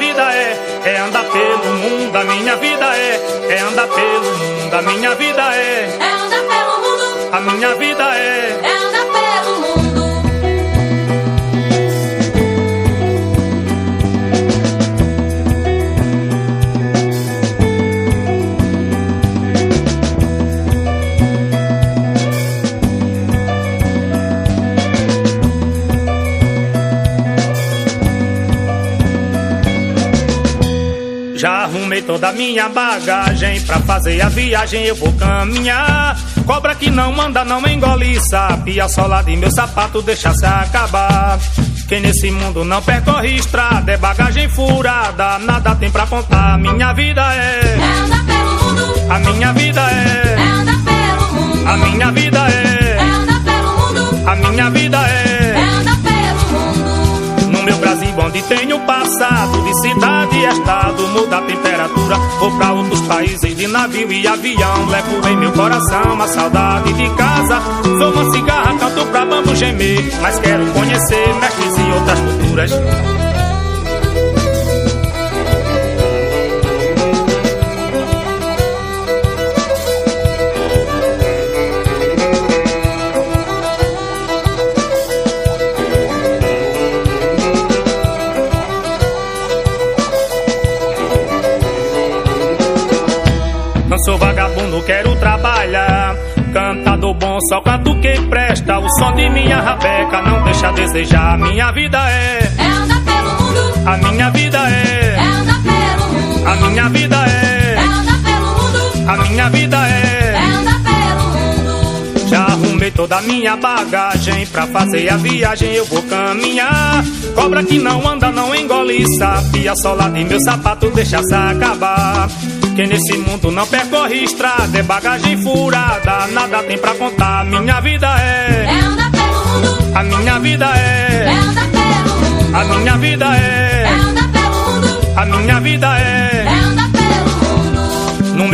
Vida é, é andar pelo mundo. A minha vida é, é andar pelo mundo. A minha vida é, é andar pelo mundo. A minha vida é arrumei toda a minha bagagem Pra fazer a viagem eu vou caminhar. Cobra que não manda, não engole sabe A sola de meu sapato deixa se acabar. Quem nesse mundo não percorre estrada É bagagem furada, nada tem pra contar Minha vida é... É andar pelo mundo. A minha vida é... É andar pelo mundo. A minha vida é... É andar pelo mundo. A minha vida é... onde tenho passado De cidade e estado, muda a temperatura. Vou pra outros países de navio e avião Levo em meu coração a saudade de casa. Sou uma cigarra, canto pra bambu gemer Mas quero conhecer mestres e outras culturas quem presta. O som de minha rabeca não deixa a desejar. Minha vida é. É andar pelo mundo. A minha vida é. É andar pelo mundo. A minha vida é. É andar pelo mundo. A minha vida é. É andar pelo mundo. Já arrumei toda a minha bagagem. Pra fazer a viagem eu vou caminhar. Cobra que não anda, não engole sabe. A sola de meu sapato deixa se acabar. Quem nesse mundo não percorre estrada é bagagem furada, nada tem pra contar. Minha vida é. É andar pelo mundo. A minha vida é. É andar pelo mundo. A minha vida é. É andar pelo mundo. A minha vida é.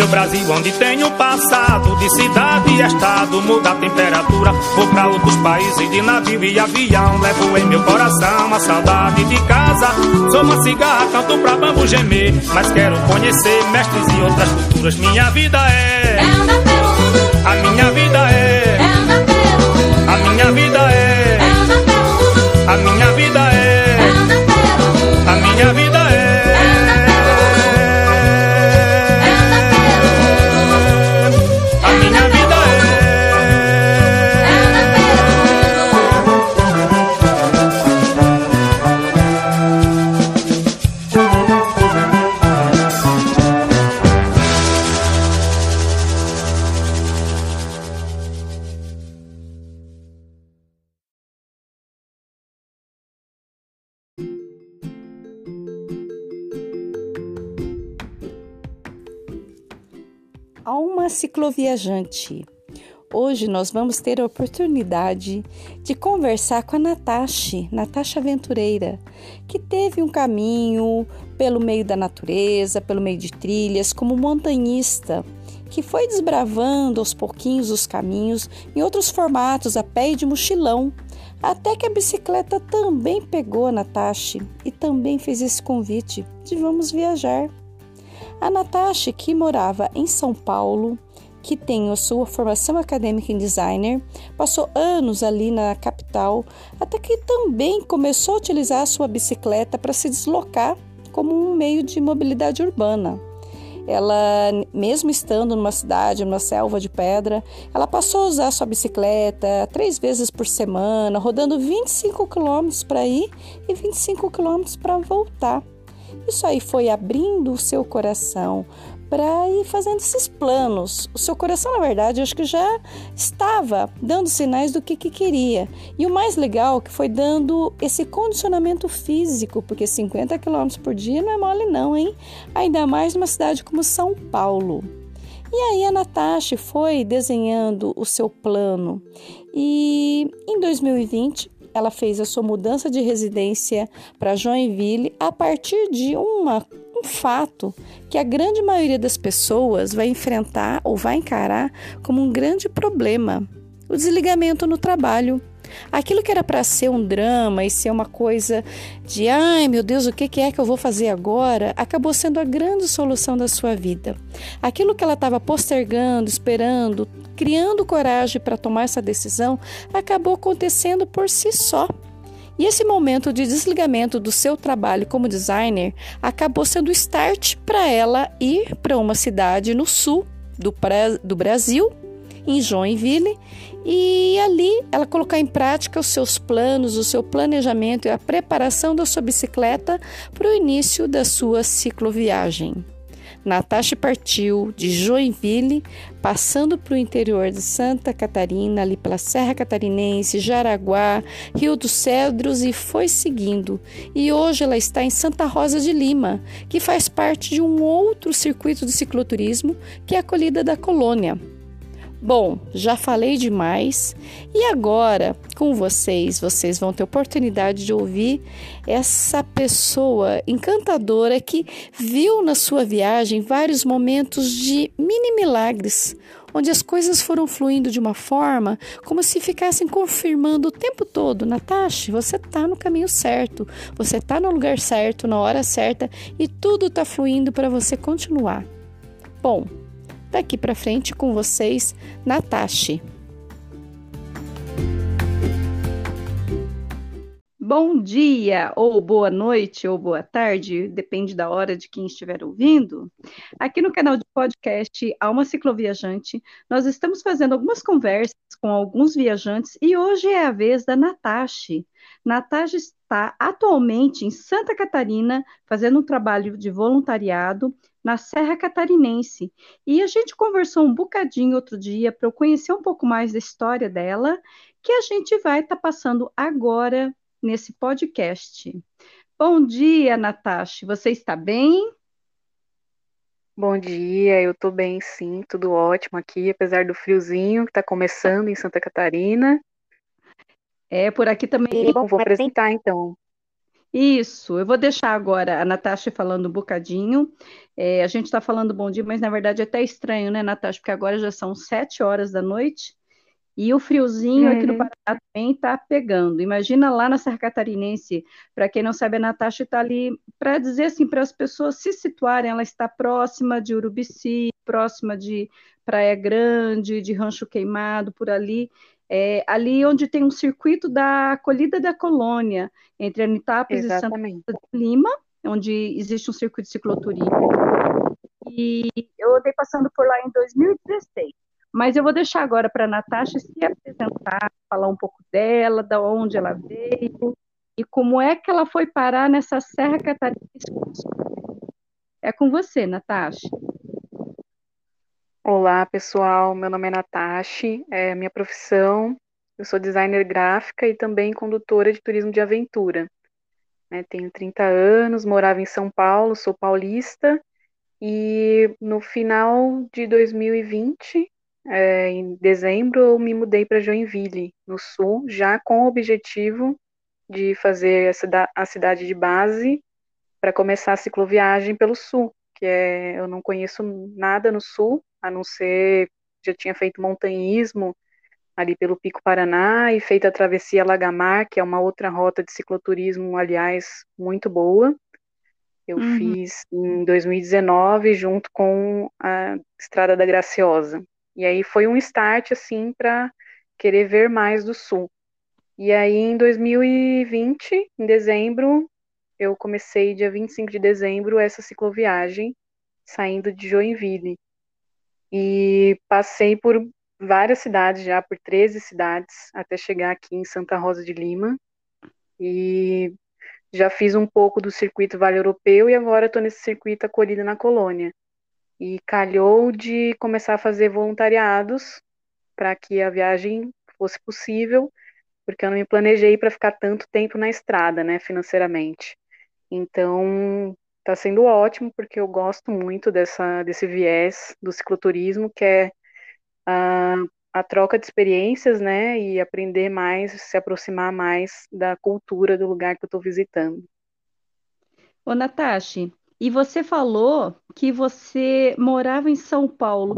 Meu Brasil, onde tenho passado de cidade e estado, muda a temperatura. Vou pra outros países de navio e avião. Levo em meu coração a saudade de casa. Sou uma cigarra, canto pra bambu gemer. Mas quero conhecer mestres e outras culturas. Minha vida é. É andar pelo mundo. A minha vida é. É andar pelo mundo. A minha vida é. É andar pelo mundo. A minha vida é. É andar pelo mundo. A minha vida é. Cicloviajante. Hoje nós vamos ter a oportunidade de conversar com a Natasha, Natasha Aventureira, que teve um caminho pelo meio da natureza, pelo meio de trilhas, como montanhista, que foi desbravando aos pouquinhos os caminhos em outros formatos, a pé e de mochilão, até que a bicicleta também pegou a Natasha e também fez esse convite de vamos viajar. A Natasha, que morava em São Paulo, que tem a sua formação acadêmica em designer, passou anos ali na capital, até que também começou a utilizar a sua bicicleta para se deslocar como um meio de mobilidade urbana. Ela, mesmo estando numa cidade, numa selva de pedra, ela passou a usar sua bicicleta três vezes por semana, rodando 25 quilômetros para ir e 25 quilômetros para voltar. Isso aí foi abrindo o seu coração para ir fazendo esses planos. O seu coração, na verdade, acho que já estava dando sinais do que, que queria. E o mais legal que foi dando esse condicionamento físico, porque 50 km por dia não é mole não, hein? Ainda mais numa cidade como São Paulo. E aí a Natasha foi desenhando o seu plano. E em 2020 ela fez a sua mudança de residência para Joinville a partir de uma, um fato que a grande maioria das pessoas vai enfrentar ou vai encarar como um grande problema: o desligamento no trabalho. Aquilo que era para ser um drama e ser uma coisa de ai meu Deus, o que é que eu vou fazer agora, acabou sendo a grande solução da sua vida. Aquilo que ela estava postergando, esperando, criando coragem para tomar essa decisão, acabou acontecendo por si só. E esse momento de desligamento do seu trabalho como designer acabou sendo o start para ela ir para uma cidade no sul do, do Brasil, em Joinville, e ali ela colocar em prática os seus planos, o seu planejamento e a preparação da sua bicicleta para o início da sua cicloviagem. Natasha partiu de Joinville, passando para o interior de Santa Catarina, ali pela Serra Catarinense, Jaraguá, Rio dos Cedros e foi seguindo. E hoje ela está em Santa Rosa de Lima, que faz parte de um outro circuito de cicloturismo, que é a Colhida da Colônia. Bom, já falei demais. E agora com vocês, vocês vão ter oportunidade de ouvir essa pessoa encantadora que viu na sua viagem vários momentos de mini milagres, onde as coisas foram fluindo de uma forma como se ficassem confirmando o tempo todo: Natasha, você está no caminho certo, você está no lugar certo, na hora certa e tudo está fluindo para você continuar. Bom, Daqui para frente com vocês, Natasha. Bom dia, ou boa noite, ou boa tarde, depende da hora de quem estiver ouvindo. Aqui no canal de podcast Alma Cicloviajante, nós estamos fazendo algumas conversas com alguns viajantes e hoje é a vez da Natasha. Natasha está atualmente em Santa Catarina fazendo um trabalho de voluntariado na Serra Catarinense. E a gente conversou um bocadinho outro dia para eu conhecer um pouco mais da história dela, que a gente vai estar tá passando agora nesse podcast. Bom dia, Natasha. Você está bem? Bom dia, eu estou bem sim, tudo ótimo aqui, apesar do friozinho que está começando em Santa Catarina. É, por aqui também. bom, vou apresentar então. Isso, eu vou deixar agora a Natasha falando um bocadinho. É, a gente está falando bom dia, mas na verdade é até estranho, né, Natasha? Porque agora já são sete horas da noite e o friozinho aqui no uhum. Paraná também está pegando. Imagina lá na Serra Catarinense, para quem não sabe, a Natasha está ali para dizer assim, para as pessoas se situarem, ela está próxima de Urubici, próxima de Praia Grande, de Rancho Queimado, por ali é, ali onde tem um circuito da acolhida da colônia, entre Anitápolis Exatamente. e Santa Lima, onde existe um circuito de cicloturismo. E eu andei passando por lá em 2016. Mas eu vou deixar agora para a Natasha se apresentar, falar um pouco dela, da onde ela veio e como é que ela foi parar nessa Serra Catarinense. É com você, Natasha. Olá, pessoal. Meu nome é Natasha, é a minha profissão. Eu sou designer gráfica e também condutora de turismo de aventura. Né, tenho 30 anos, morava em São Paulo, sou paulista e no final de 2020, é, em dezembro, eu me mudei para Joinville, no sul, já com o objetivo de fazer a cidade de base para começar a cicloviagem pelo sul, que é, eu não conheço nada no sul, a não ser já tinha feito montanhismo ali pelo Pico Paraná e feito a travessia Lagamar, que é uma outra rota de cicloturismo, aliás, muito boa. Eu uhum. fiz em 2019 junto com a Estrada da Graciosa. E aí foi um start assim para querer ver mais do sul. E aí em 2020, em dezembro, eu comecei dia 25 de dezembro essa cicloviagem saindo de Joinville e passei por várias cidades já, por 13 cidades, até chegar aqui em Santa Rosa de Lima. E já fiz um pouco do circuito Vale Europeu e agora estou nesse circuito acolhida na colônia. E calhou de começar a fazer voluntariados para que a viagem fosse possível, porque eu não me planejei para ficar tanto tempo na estrada, né, financeiramente. Então, Está sendo ótimo, porque eu gosto muito dessa, desse viés do cicloturismo, que é a, a troca de experiências, né, e aprender mais, se aproximar mais da cultura do lugar que eu estou visitando. Ô, Natasha, e você falou que você morava em São Paulo.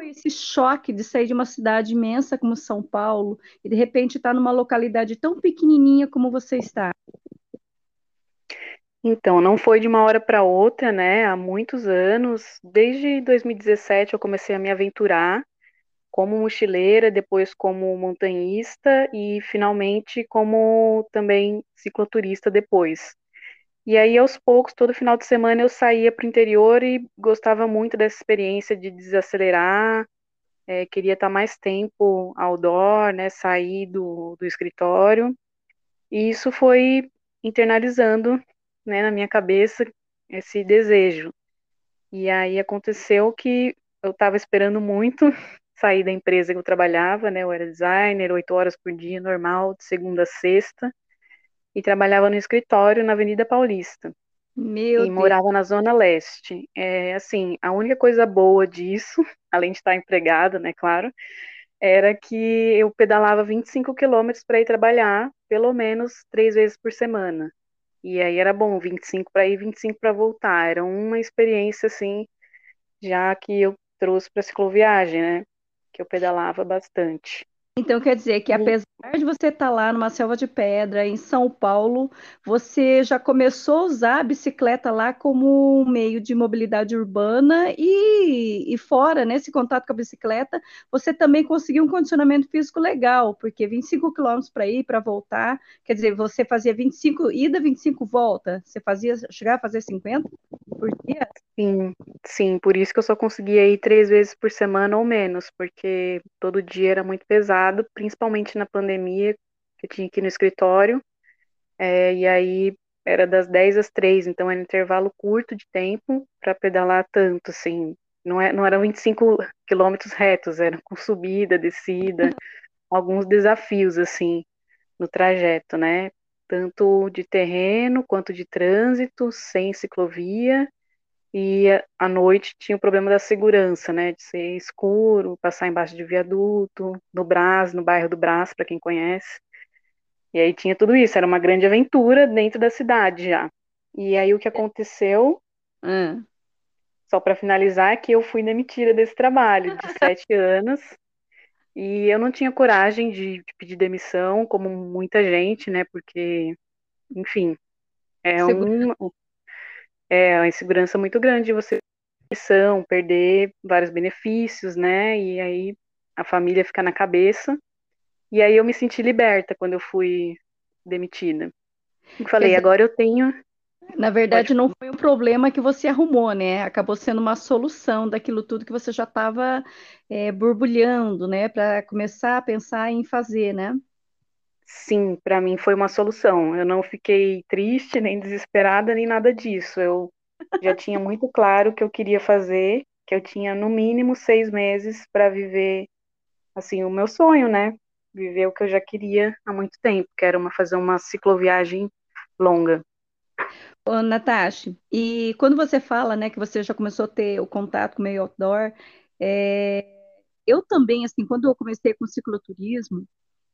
Esse choque de sair de uma cidade imensa como São Paulo e de repente estar numa localidade tão pequenininha como você está? Então, não foi de uma hora para outra, né? Há muitos anos, desde 2017 eu comecei a me aventurar como mochileira, depois como montanhista e finalmente como também cicloturista depois. E aí, aos poucos, todo final de semana eu saía para o interior e gostava muito dessa experiência de desacelerar, é, queria estar mais tempo outdoor, né, sair do, do escritório. E isso foi internalizando né, na minha cabeça esse desejo. E aí aconteceu que eu estava esperando muito sair da empresa que eu trabalhava, né? Eu era designer, oito horas por dia, normal, de segunda a sexta, e trabalhava no escritório na Avenida Paulista. Meu e Deus. morava na Zona Leste. É, assim, a única coisa boa disso, além de estar empregada, né, claro, era que eu pedalava 25 quilômetros para ir trabalhar, pelo menos três vezes por semana. E aí era bom, 25 para ir, 25 para voltar. Era uma experiência assim, já que eu trouxe para cicloviagem, né? Que eu pedalava bastante. Então quer dizer que apesar de você estar lá numa selva de pedra em São Paulo, você já começou a usar a bicicleta lá como um meio de mobilidade urbana e, e fora, nesse contato com a bicicleta, você também conseguiu um condicionamento físico legal, porque 25 quilômetros para ir, para voltar, quer dizer, você fazia 25 ida, 25 volta, você fazia chegar a fazer 50 por dia? Sim, sim, por isso que eu só conseguia ir três vezes por semana ou menos, porque todo dia era muito pesado, principalmente na pandemia, que eu tinha que ir no escritório, é, e aí era das 10 às 3, então era um intervalo curto de tempo para pedalar tanto, assim, não, é, não eram 25 quilômetros retos, eram com subida, descida, alguns desafios, assim, no trajeto, né, tanto de terreno quanto de trânsito, sem ciclovia, e à noite tinha o problema da segurança, né, de ser escuro, passar embaixo de viaduto, no Brás, no bairro do Brás, para quem conhece. E aí tinha tudo isso, era uma grande aventura dentro da cidade já. E aí o que aconteceu, Ah, só para finalizar, é que eu fui demitida desse trabalho de sete anos. E eu não tinha coragem de, de pedir demissão, como muita gente, né? Porque, enfim, é Segura- um, é uma insegurança muito grande de você ter demissão, perder vários benefícios, né? E aí a família fica na cabeça. E aí eu me senti liberta quando eu fui demitida. Eu falei, dizer- agora eu tenho. Na verdade, não foi um problema que você arrumou, né? Acabou sendo uma solução daquilo tudo que você já estava borbulhando, né? Para começar a pensar em fazer, né? Sim, para mim foi uma solução. Eu não fiquei triste, nem desesperada, nem nada disso. Eu já tinha muito claro o que eu queria fazer, que eu tinha no mínimo seis meses para viver, assim, o meu sonho, né? Viver o que eu já queria há muito tempo, que era uma, fazer uma cicloviagem longa. Ô, Natasha, e quando você fala, né, que você já começou a ter o contato com o meio outdoor, é, eu também, assim, quando eu comecei com cicloturismo,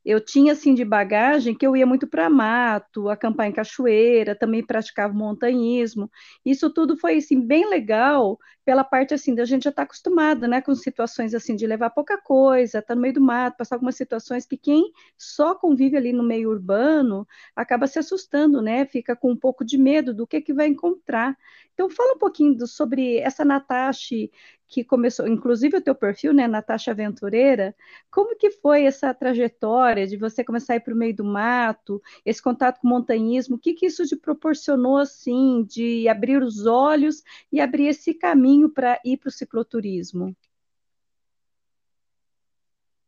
eu tinha, assim, de bagagem que eu ia muito para mato, acampar em cachoeira, também praticava montanhismo. Isso tudo foi, assim, bem legal pela parte, assim, da gente já estar acostumada, né, com situações, assim, de levar pouca coisa, estar no meio do mato, passar algumas situações que quem só convive ali no meio urbano acaba se assustando, né, fica com um pouco de medo do que que vai encontrar. Então, fala um pouquinho do- sobre essa Natasha que começou, inclusive o teu perfil, né, Natasha Aventureira, como que foi essa trajetória de você começar a ir para o meio do mato, esse contato com o montanhismo, o que que isso te proporcionou, assim, de abrir os olhos e abrir esse caminho para ir para o cicloturismo?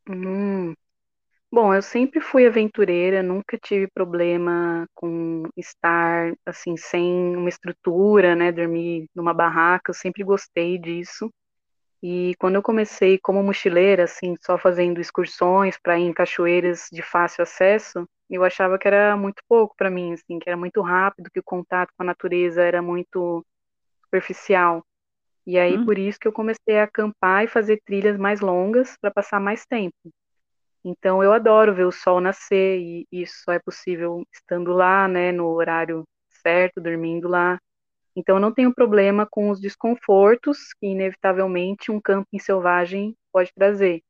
Hum. Bom, eu sempre fui aventureira, nunca tive problema com estar, assim, sem uma estrutura, né, dormir numa barraca, eu sempre gostei disso. E quando eu comecei como mochileira, assim, só fazendo excursões para ir em cachoeiras de fácil acesso, eu achava que era muito pouco para mim, assim, que era muito rápido, que o contato com a natureza era muito superficial. E aí Hum, por isso que eu comecei a acampar e fazer trilhas mais longas para passar mais tempo. Então eu adoro ver o sol nascer e isso só é possível estando lá, né, no horário certo, dormindo lá. Então, eu não tenho problema com os desconfortos que, inevitavelmente, um camping selvagem pode trazer.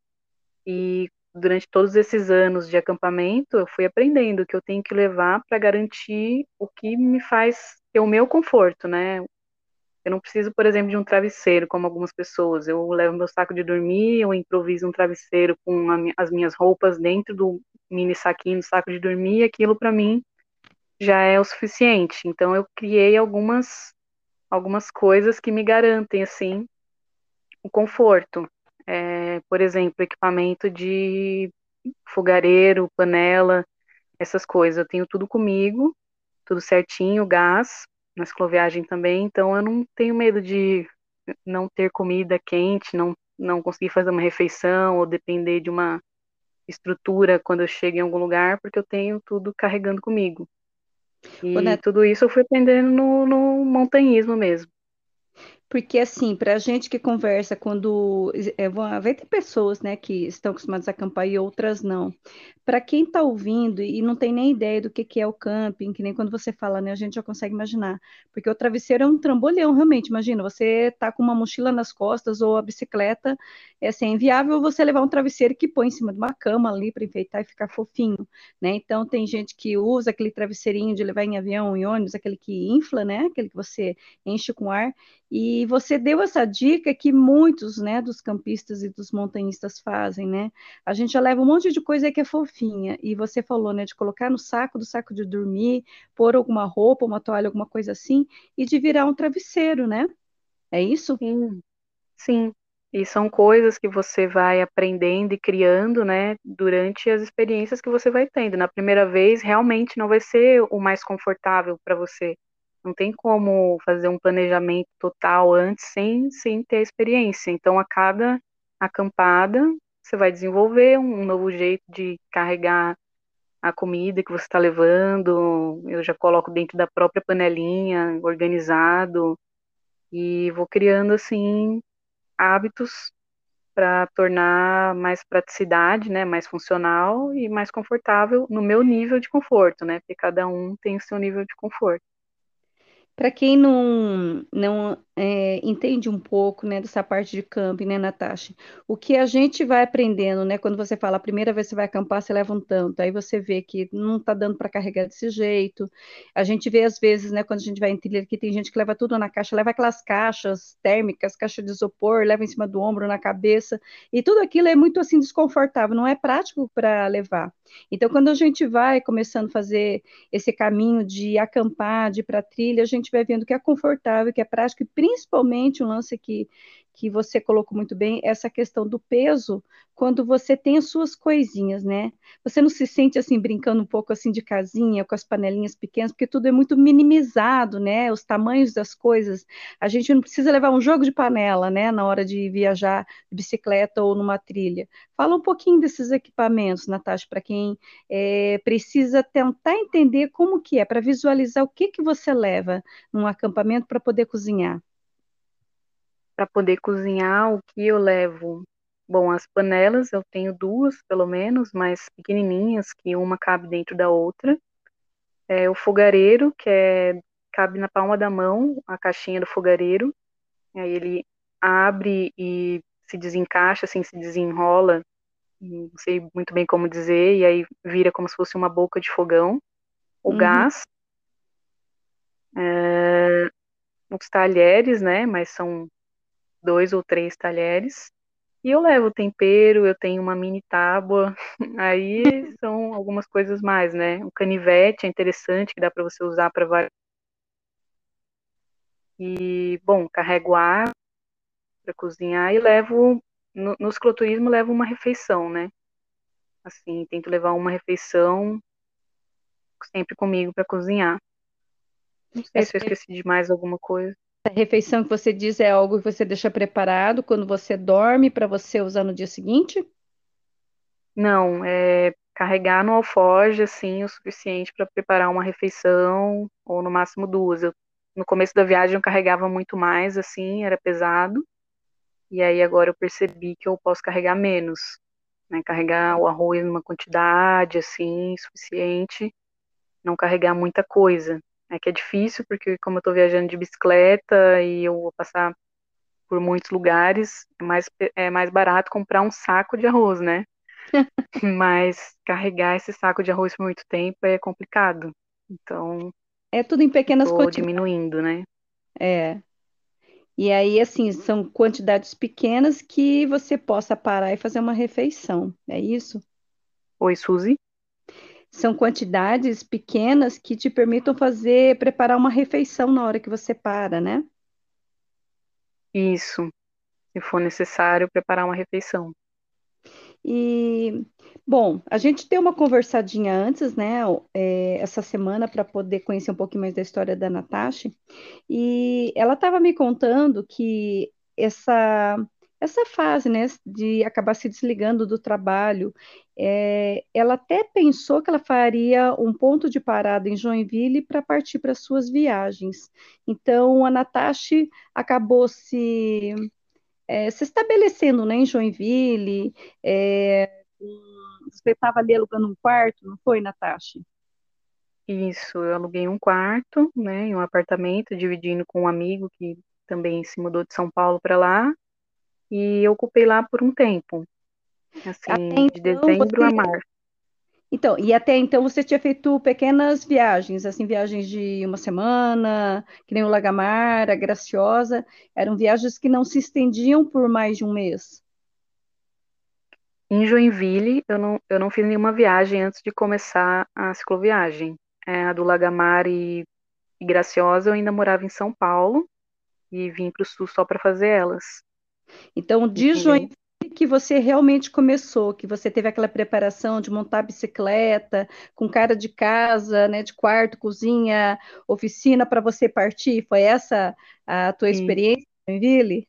E durante todos esses anos de acampamento, eu fui aprendendo que eu tenho que levar para garantir o que me faz ter o meu conforto, né? Eu não preciso, por exemplo, de um travesseiro, como algumas pessoas. Eu levo meu saco de dormir, eu improviso um travesseiro com as minhas roupas dentro do mini saquinho do saco de dormir, aquilo para mim já é o suficiente. Então eu criei algumas algumas coisas que me garantem assim o conforto. É, por exemplo, equipamento de fogareiro, panela, essas coisas. Eu tenho tudo comigo, tudo certinho, gás, na cicloviagem também, então eu não tenho medo de não ter comida quente, não, não conseguir fazer uma refeição ou depender de uma estrutura quando eu chego em algum lugar, porque eu tenho tudo carregando comigo. E tudo isso eu fui aprendendo no, no montanhismo mesmo. Porque, assim, para a gente que conversa, quando. É, vai ter pessoas, né, que estão acostumadas a acampar e outras não. Para quem está ouvindo e não tem nem ideia do que, que é o camping, que nem quando você fala, né, a gente já consegue imaginar. Porque o travesseiro é um trambolhão, realmente. Imagina, você tá com uma mochila nas costas ou a bicicleta, é assim, é inviável você levar um travesseiro que põe em cima de uma cama ali para enfeitar e ficar fofinho, né? Então, tem gente que usa aquele travesseirinho de levar em avião, em ônibus, aquele que infla, né? Aquele que você enche com ar. E você deu essa dica que muitos, né, dos campistas e dos montanhistas fazem, né? A gente já leva um monte de coisa que é fofinha. E você falou, né, de colocar no saco, do saco de dormir, pôr alguma roupa, uma toalha, alguma coisa assim, e de virar um travesseiro, né? É isso? Sim. Sim. E são coisas que você vai aprendendo e criando, né, durante as experiências que você vai tendo. Na primeira vez, realmente não vai ser o mais confortável para você não tem como fazer um planejamento total antes sem, sem ter a experiência. Então, a cada acampada, você vai desenvolver um novo jeito de carregar a comida que você está levando. Eu já coloco dentro da própria panelinha, organizado, e vou criando assim hábitos para tornar mais praticidade, né, mais funcional e mais confortável no meu nível de conforto, né? Porque cada um tem o seu nível de conforto. Para quem não, não é, entende um pouco, né, dessa parte de camping, né, Natasha? O que a gente vai aprendendo, né, quando você fala a primeira vez que você vai acampar, você leva um tanto, aí você vê que não está dando para carregar desse jeito. A gente vê às vezes, né, quando a gente vai em trilha, que tem gente que leva tudo na caixa, leva aquelas caixas térmicas, caixa de isopor, leva em cima do ombro, na cabeça, e tudo aquilo é muito assim desconfortável, não é prático para levar. Então, quando a gente vai começando a fazer esse caminho de acampar, de ir para trilha, a gente vai vendo que é confortável, que é prático, e principalmente um lance que, que você colocou muito bem, essa questão do peso, quando você tem as suas coisinhas, né? Você não se sente assim, brincando um pouco assim de casinha, com as panelinhas pequenas, porque tudo é muito minimizado, né? Os tamanhos das coisas. A gente não precisa levar um jogo de panela, né? Na hora de viajar de bicicleta ou numa trilha. Fala um pouquinho desses equipamentos, Natasha, para quem é, precisa tentar entender como que é, para visualizar o que que você leva num acampamento para poder cozinhar para poder cozinhar, o que eu levo? Bom, as panelas eu tenho duas, pelo menos, mas pequenininhas, que uma cabe dentro da outra. É, o fogareiro, que é, cabe na palma da mão, a caixinha do fogareiro. Aí ele abre e se desencaixa, assim, se desenrola, não sei muito bem como dizer, e aí vira como se fosse uma boca de fogão. O uhum. gás, é, os talheres, né, mas são dois ou três talheres. E eu levo tempero, eu tenho uma mini tábua, aí são algumas coisas mais, né? O canivete é interessante, que dá para você usar para várias. E, bom, carrego ar para cozinhar e levo, no, no cicloturismo, levo uma refeição, né? Assim, tento levar uma refeição sempre comigo para cozinhar. Não sei se eu esqueci de mais alguma coisa. A refeição que você diz é algo que você deixa preparado quando você dorme para você usar no dia seguinte? Não, é carregar no alforje assim o suficiente para preparar uma refeição ou no máximo duas. Eu, no começo da viagem eu carregava muito mais assim, era pesado. E aí agora eu percebi que eu posso carregar menos, né? Carregar o arroz numa quantidade assim suficiente, não carregar muita coisa. É que é difícil, porque como eu estou viajando de bicicleta e eu vou passar por muitos lugares, é mais, é mais barato comprar um saco de arroz, né? Mas carregar esse saco de arroz por muito tempo é complicado. Então, É tudo em pequenas estou quantidades. diminuindo, né? É. E aí, assim, são quantidades pequenas que você possa parar e fazer uma refeição. É isso? Oi, Suzy? São quantidades pequenas que te permitam fazer, preparar uma refeição na hora que você para, né? Isso. Se for necessário, preparar uma refeição. E, bom, a gente deu uma conversadinha antes, né, é, essa semana, para poder conhecer um pouquinho mais da história da Natasha, e ela estava me contando que essa, essa fase, né, de acabar se desligando do trabalho, é, ela até pensou que ela faria um ponto de parada em Joinville para partir para suas viagens. Então, a Natasha acabou se é, se estabelecendo, né, em Joinville, é, você estava ali alugando um quarto, não foi, Natasha? Isso, eu aluguei um quarto, né, em um apartamento, dividindo com um amigo que também se mudou de São Paulo para lá, e eu ocupei lá por um tempo, assim, de então dezembro a você, março. então, e até então você tinha feito pequenas viagens, assim, viagens de uma semana, que nem o Lagamar, a Graciosa, eram viagens que não se estendiam por mais de um mês. Em Joinville, eu não, eu não fiz nenhuma viagem antes de começar a cicloviagem. É, a do Lagamar e, e Graciosa, eu ainda morava em São Paulo e vim para o sul só para fazer elas, Então, de? Joinville que você realmente começou, que você teve aquela preparação de montar bicicleta, com cara de casa, né, de quarto, cozinha, oficina para você partir. Foi essa a tua E experiência em Joinville?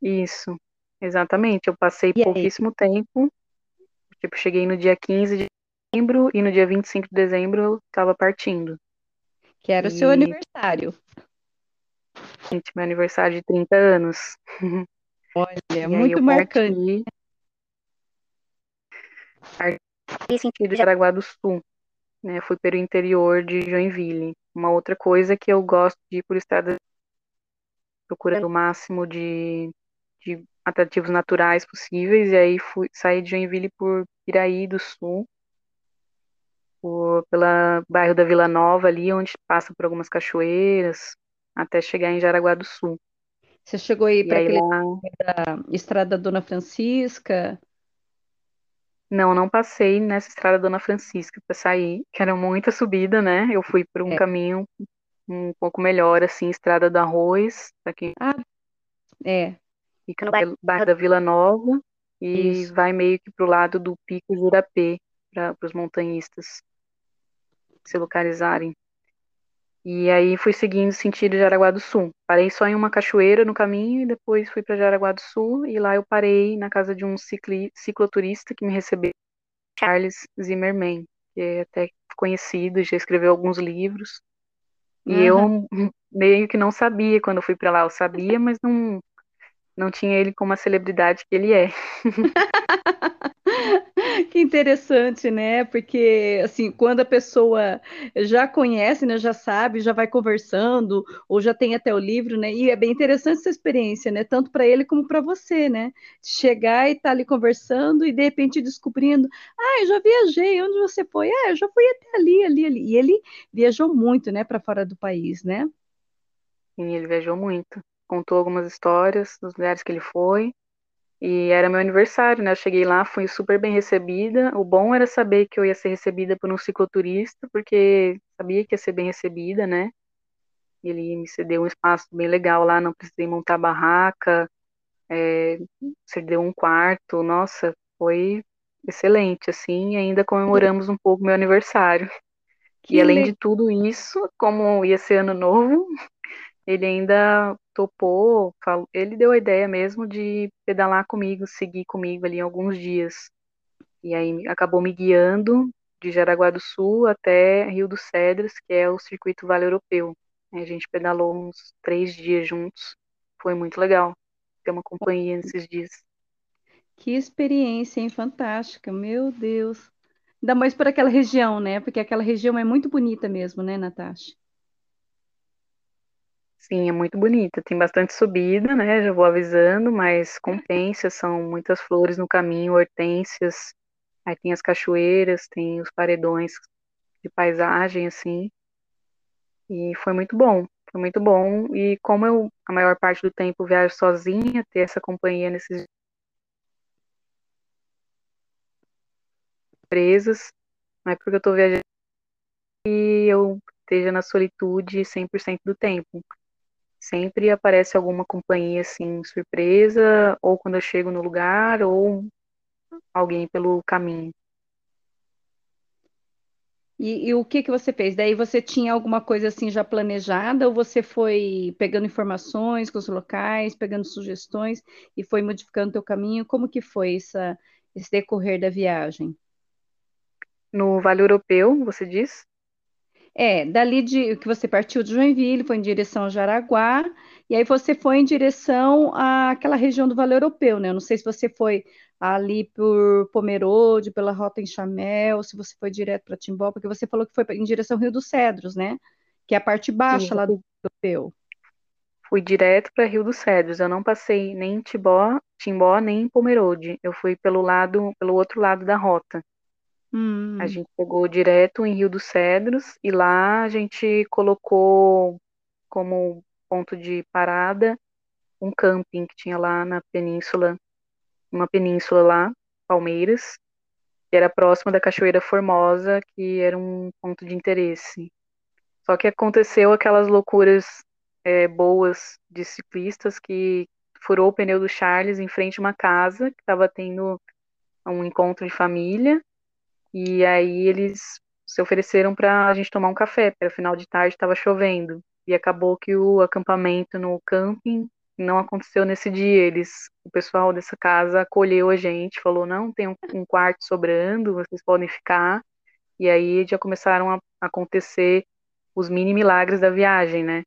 isso, exatamente. Eu passei E aí? pouquíssimo tempo, tipo, cheguei no dia 15 de dezembro e no dia 25 de dezembro eu estava partindo. Que era o seu E, aniversário. gente, meu aniversário de 30 anos. Olha, E aí muito marcante. parti, parti sentido de Jaraguá do Sul, né? Fui pelo interior de Joinville. Uma outra coisa que eu gosto de ir por estrada, procurando o máximo de, de atrativos naturais possíveis, e aí fui saí de Joinville por Piraí do Sul, por, pela bairro da Vila Nova ali, onde passa por algumas cachoeiras, até chegar em Jaraguá do Sul. Você chegou aí para aquele lá, Estrada Dona Francisca? não, não passei nessa estrada Dona Francisca para sair, que era muita subida, né? Eu fui por um É. caminho um pouco melhor, assim, Estrada do Arroz, quem Ah, é, fica no bairro bairro da Vila Nova, e isso. vai meio que pro lado do Pico Jurapê, para os montanhistas se localizarem. E aí fui seguindo sentido Jaraguá do Sul. Parei só em uma cachoeira no caminho e depois fui para Jaraguá do Sul e lá eu parei na casa de um cicli, cicloturista que me recebeu, Charles Zimmermann, que é até conhecido, já escreveu alguns livros. E Aham. eu meio que não sabia quando eu fui para lá. Eu sabia, mas não, não tinha ele como a celebridade que ele é. Que interessante, né? Porque assim, quando a pessoa já conhece, né, já sabe, já vai conversando, ou já tem até o livro, né? E é bem interessante essa experiência, né? Tanto para ele como para você, né? Chegar e estar ali conversando e de repente descobrindo, ah, eu já viajei, onde você foi? Ah, eu já fui até ali, ali, ali. E ele viajou muito, né, para fora do país, né? E ele viajou muito. Contou algumas histórias dos lugares que ele foi. E era meu aniversário, né? Eu cheguei lá, fui super bem recebida. O bom era saber que eu ia ser recebida por um cicloturista, porque sabia que ia ser bem recebida, né? Ele me cedeu um espaço bem legal lá, não precisei montar barraca, é, cedeu um quarto. Nossa, foi excelente, assim. E ainda comemoramos um pouco meu aniversário. E Que além legal. de tudo isso, como ia ser ano novo, ele ainda topou, falou, ele deu a ideia mesmo de pedalar comigo, seguir comigo ali alguns dias. E aí acabou me guiando de Jaraguá do Sul até Rio dos Cedros, que é o circuito Vale Europeu. A gente pedalou uns três dias juntos. Foi muito legal ter uma companhia nesses dias. Que experiência, hein? Fantástica, meu Deus. Ainda mais por aquela região, né? Porque aquela região é muito bonita mesmo, né, Natasha? Sim, é muito bonita. Tem bastante subida, né? Já vou avisando, mas compensa, são muitas flores no caminho, hortênsias. Aí tem as cachoeiras, tem os paredões de paisagem, assim. E foi muito bom, foi muito bom. E como eu, a maior parte do tempo, viajo sozinha, ter essa companhia nesses presas, não é porque eu tô viajando e eu esteja na solitude 100% do tempo. Sempre aparece alguma companhia assim, surpresa, ou quando eu chego no lugar, ou alguém pelo caminho. E, e o que que você fez? Daí você tinha alguma coisa assim já planejada, ou você foi pegando informações com os locais, pegando sugestões e foi modificando o teu caminho? Como que foi essa, esse decorrer da viagem? No Vale Europeu, você diz? É, dali de que você partiu de Joinville, foi em direção a Jaraguá, e aí você foi em direção àquela região do Vale Europeu, né? Eu não sei se você foi ali por Pomerode, pela Rota em Chamel, se você foi direto para Timbó, porque você falou que foi em direção ao Rio dos Cedros, né? Que é a parte Sim, baixa eu lá do Vale Europeu. fui direto para Rio dos Cedros. Eu não passei nem em Timbó, Timbó nem em Pomerode. Eu fui pelo lado, pelo outro lado da rota. A Hum, gente pegou direto em Rio dos Cedros e lá a gente colocou como ponto de parada um camping que tinha lá na península, uma península lá, Palmeiras, que era próxima da Cachoeira Formosa, que era um ponto de interesse. Só que aconteceu aquelas loucuras é, boas de ciclistas que furou o pneu do Charles em frente a uma casa que estava tendo um encontro de família e aí eles se ofereceram para a gente tomar um café, porque final de tarde, estava chovendo. E acabou que o acampamento no camping não aconteceu nesse dia. Eles, o pessoal dessa casa acolheu a gente, falou: não, tem um, um quarto sobrando, vocês podem ficar. E aí já começaram a acontecer os mini milagres da viagem, né?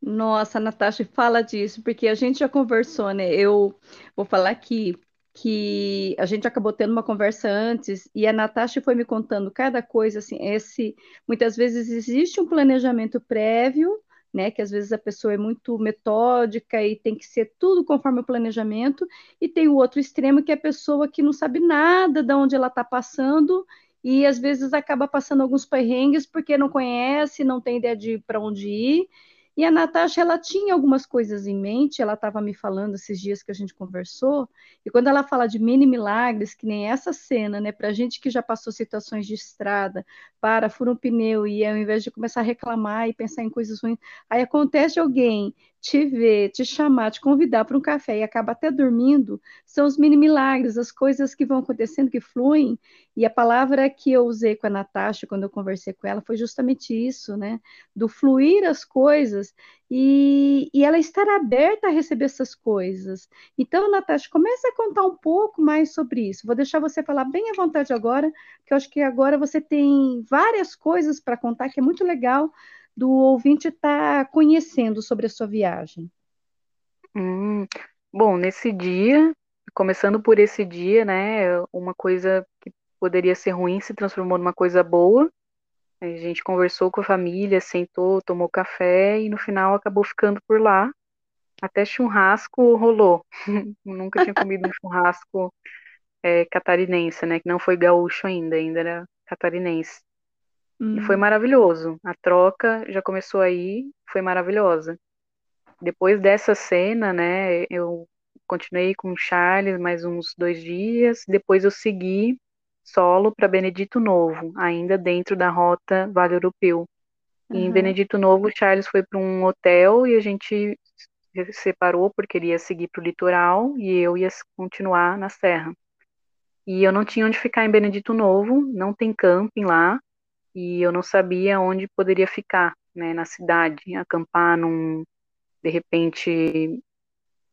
Nossa, Natasha, fala disso, porque a gente já conversou, né? Eu vou falar aqui que a gente acabou tendo uma conversa antes e a Natasha foi me contando cada coisa, assim, esse, muitas vezes existe um planejamento prévio, né? Que às vezes a pessoa é muito metódica e tem que ser tudo conforme o planejamento, e tem o outro extremo que é a pessoa que não sabe nada de onde ela está passando. E às vezes acaba passando alguns perrengues porque não conhece, não tem ideia de para onde ir, e a Natasha, ela tinha algumas coisas em mente, ela estava me falando esses dias que a gente conversou, e quando ela fala de mini milagres, que nem essa cena, né, para gente que já passou situações de estrada, para, fura um pneu, e ao invés de começar a reclamar e pensar em coisas ruins, aí acontece alguém te ver, te chamar, te convidar para um café e acaba até dormindo, são os mini milagres, as coisas que vão acontecendo, que fluem, e a palavra que eu usei com a Natasha quando eu conversei com ela foi justamente isso, né? Do fluir as coisas e, e ela estar aberta a receber essas coisas. Então, Natasha, comece a contar um pouco mais sobre isso. Vou deixar você falar bem à vontade agora, porque eu acho que agora você tem várias coisas para contar, que é muito legal do ouvinte estar conhecendo sobre a sua viagem. Hum, bom, nesse dia, começando por esse dia, né, uma coisa que poderia ser ruim se transformou numa coisa boa. A gente conversou com a família, sentou, tomou café e no final acabou ficando por lá. Até churrasco rolou. Nunca tinha comido um churrasco é, catarinense, né, que não foi gaúcho ainda, ainda era catarinense. E foi Hum, maravilhoso. A troca já começou aí, foi maravilhosa. Depois dessa cena, né, eu continuei com o Charles mais uns dois dias. Depois eu segui solo para Benedito Novo, ainda dentro da rota Vale Europeu. E em. Benedito Novo, o Charles foi para um hotel e a gente se separou porque ele ia seguir para o litoral e eu ia continuar na serra. E eu não tinha onde ficar em Benedito Novo, não tem camping lá, e eu não sabia onde poderia ficar, né, na cidade, acampar num, de repente,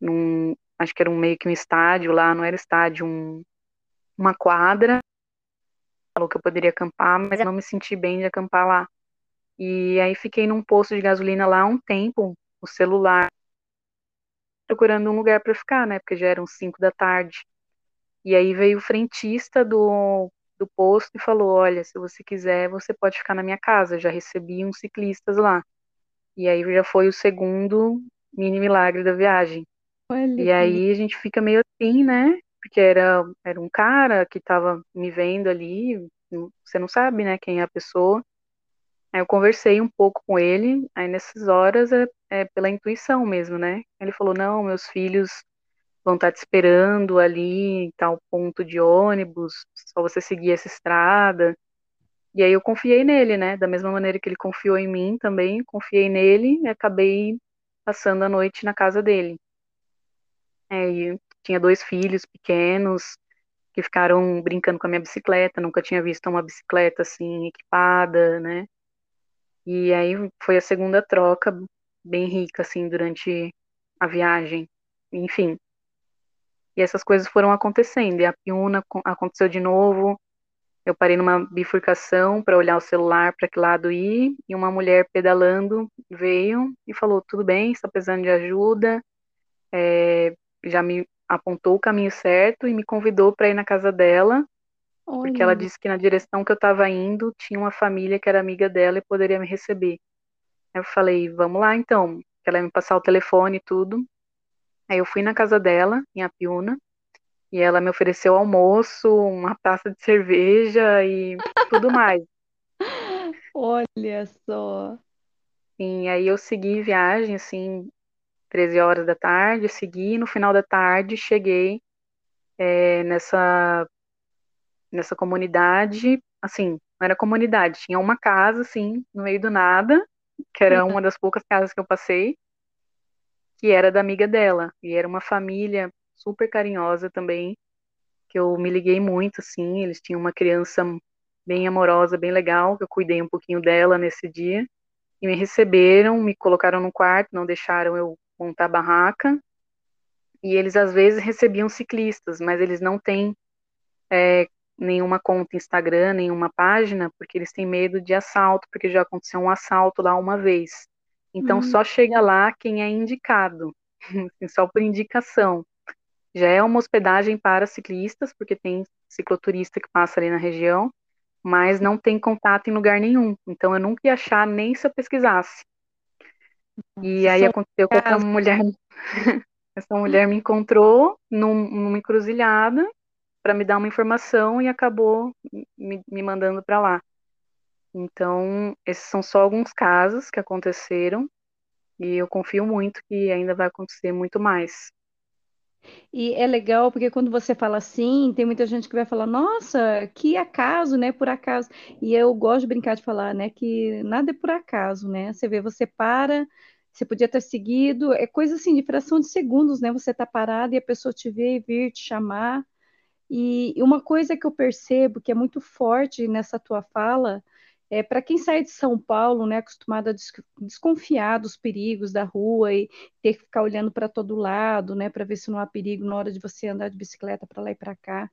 num, acho que era um meio que um estádio lá, não era estádio, um, uma quadra, falou que eu poderia acampar, mas não me senti bem de acampar lá. E aí fiquei num posto de gasolina lá um tempo, o celular, procurando um lugar para ficar, né, porque já eram cinco da tarde. E aí veio o frentista do, do posto e falou, olha, se você quiser, você pode ficar na minha casa, já recebi uns ciclistas lá. E aí já foi o segundo mini milagre da viagem. Olha E aí a gente fica meio assim, né? Porque era, era um cara que tava me vendo ali, você não sabe, né, quem é a pessoa. Aí eu conversei um pouco com ele, aí nessas horas é, é pela intuição mesmo, né? Ele falou, não, meus filhos vão estar te esperando ali em tal ponto de ônibus, só você seguir essa estrada. E aí eu confiei nele, né? Da mesma maneira que ele confiou em mim também, confiei nele e acabei passando a noite na casa dele. É, e tinha dois filhos pequenos que ficaram brincando com a minha bicicleta, nunca tinha visto uma bicicleta assim equipada, né? E aí foi a segunda troca bem rica assim durante a viagem. Enfim. E essas coisas foram acontecendo. E a Piuna co- aconteceu de novo. Eu parei numa bifurcação para olhar o celular para que lado ir, e uma mulher pedalando veio e falou: Tudo bem, está precisando de ajuda. É, já me apontou o caminho certo e me convidou para ir na casa dela, porque ela olha, disse que na direção que eu estava indo tinha uma família que era amiga dela e poderia me receber. Eu falei: Vamos lá então. Ela ia me passar o telefone e tudo. Aí eu fui na casa dela, em Apiúna, e ela me ofereceu almoço, uma taça de cerveja e tudo mais. olha só. E aí eu segui viagem, assim, 13 horas da tarde, segui, no final da tarde cheguei é, nessa, nessa comunidade, assim, não era comunidade, tinha uma casa, assim, no meio do nada, que era uma das poucas casas que eu passei, que era da amiga dela, e era uma família super carinhosa também, que eu me liguei muito, assim, eles tinham uma criança bem amorosa, bem legal, que eu cuidei um pouquinho dela nesse dia, e me receberam, me colocaram no quarto, não deixaram eu montar barraca, e eles às vezes recebiam ciclistas, mas eles não têm é, nenhuma conta Instagram, nenhuma página, porque eles têm medo de assalto, porque já aconteceu um assalto lá uma vez. Então Hum, só chega lá quem é indicado, só por indicação. Já é uma hospedagem para ciclistas, porque tem cicloturista que passa ali na região, mas não tem contato em lugar nenhum. Então eu nunca ia achar nem se eu pesquisasse. E aí aconteceu que essa mulher, essa mulher me encontrou num- numa encruzilhada para me dar uma informação e acabou me, me mandando para lá. Então, esses são só alguns casos que aconteceram e eu confio muito que ainda vai acontecer muito mais. E é legal porque quando você fala assim, tem muita gente que vai falar, nossa, que acaso, né? Por acaso. E eu gosto de brincar de falar, né? Que nada é por acaso, né? Você vê, você para, você podia ter seguido, é coisa assim, de fração de segundos, né? Você tá parado e a pessoa te vê vir te chamar. E uma coisa que eu percebo que é muito forte nessa tua fala é para quem sai de São Paulo, né, acostumado a des- desconfiar dos perigos da rua e ter que ficar olhando para todo lado, né, para ver se não há perigo na hora de você andar de bicicleta para lá e para cá.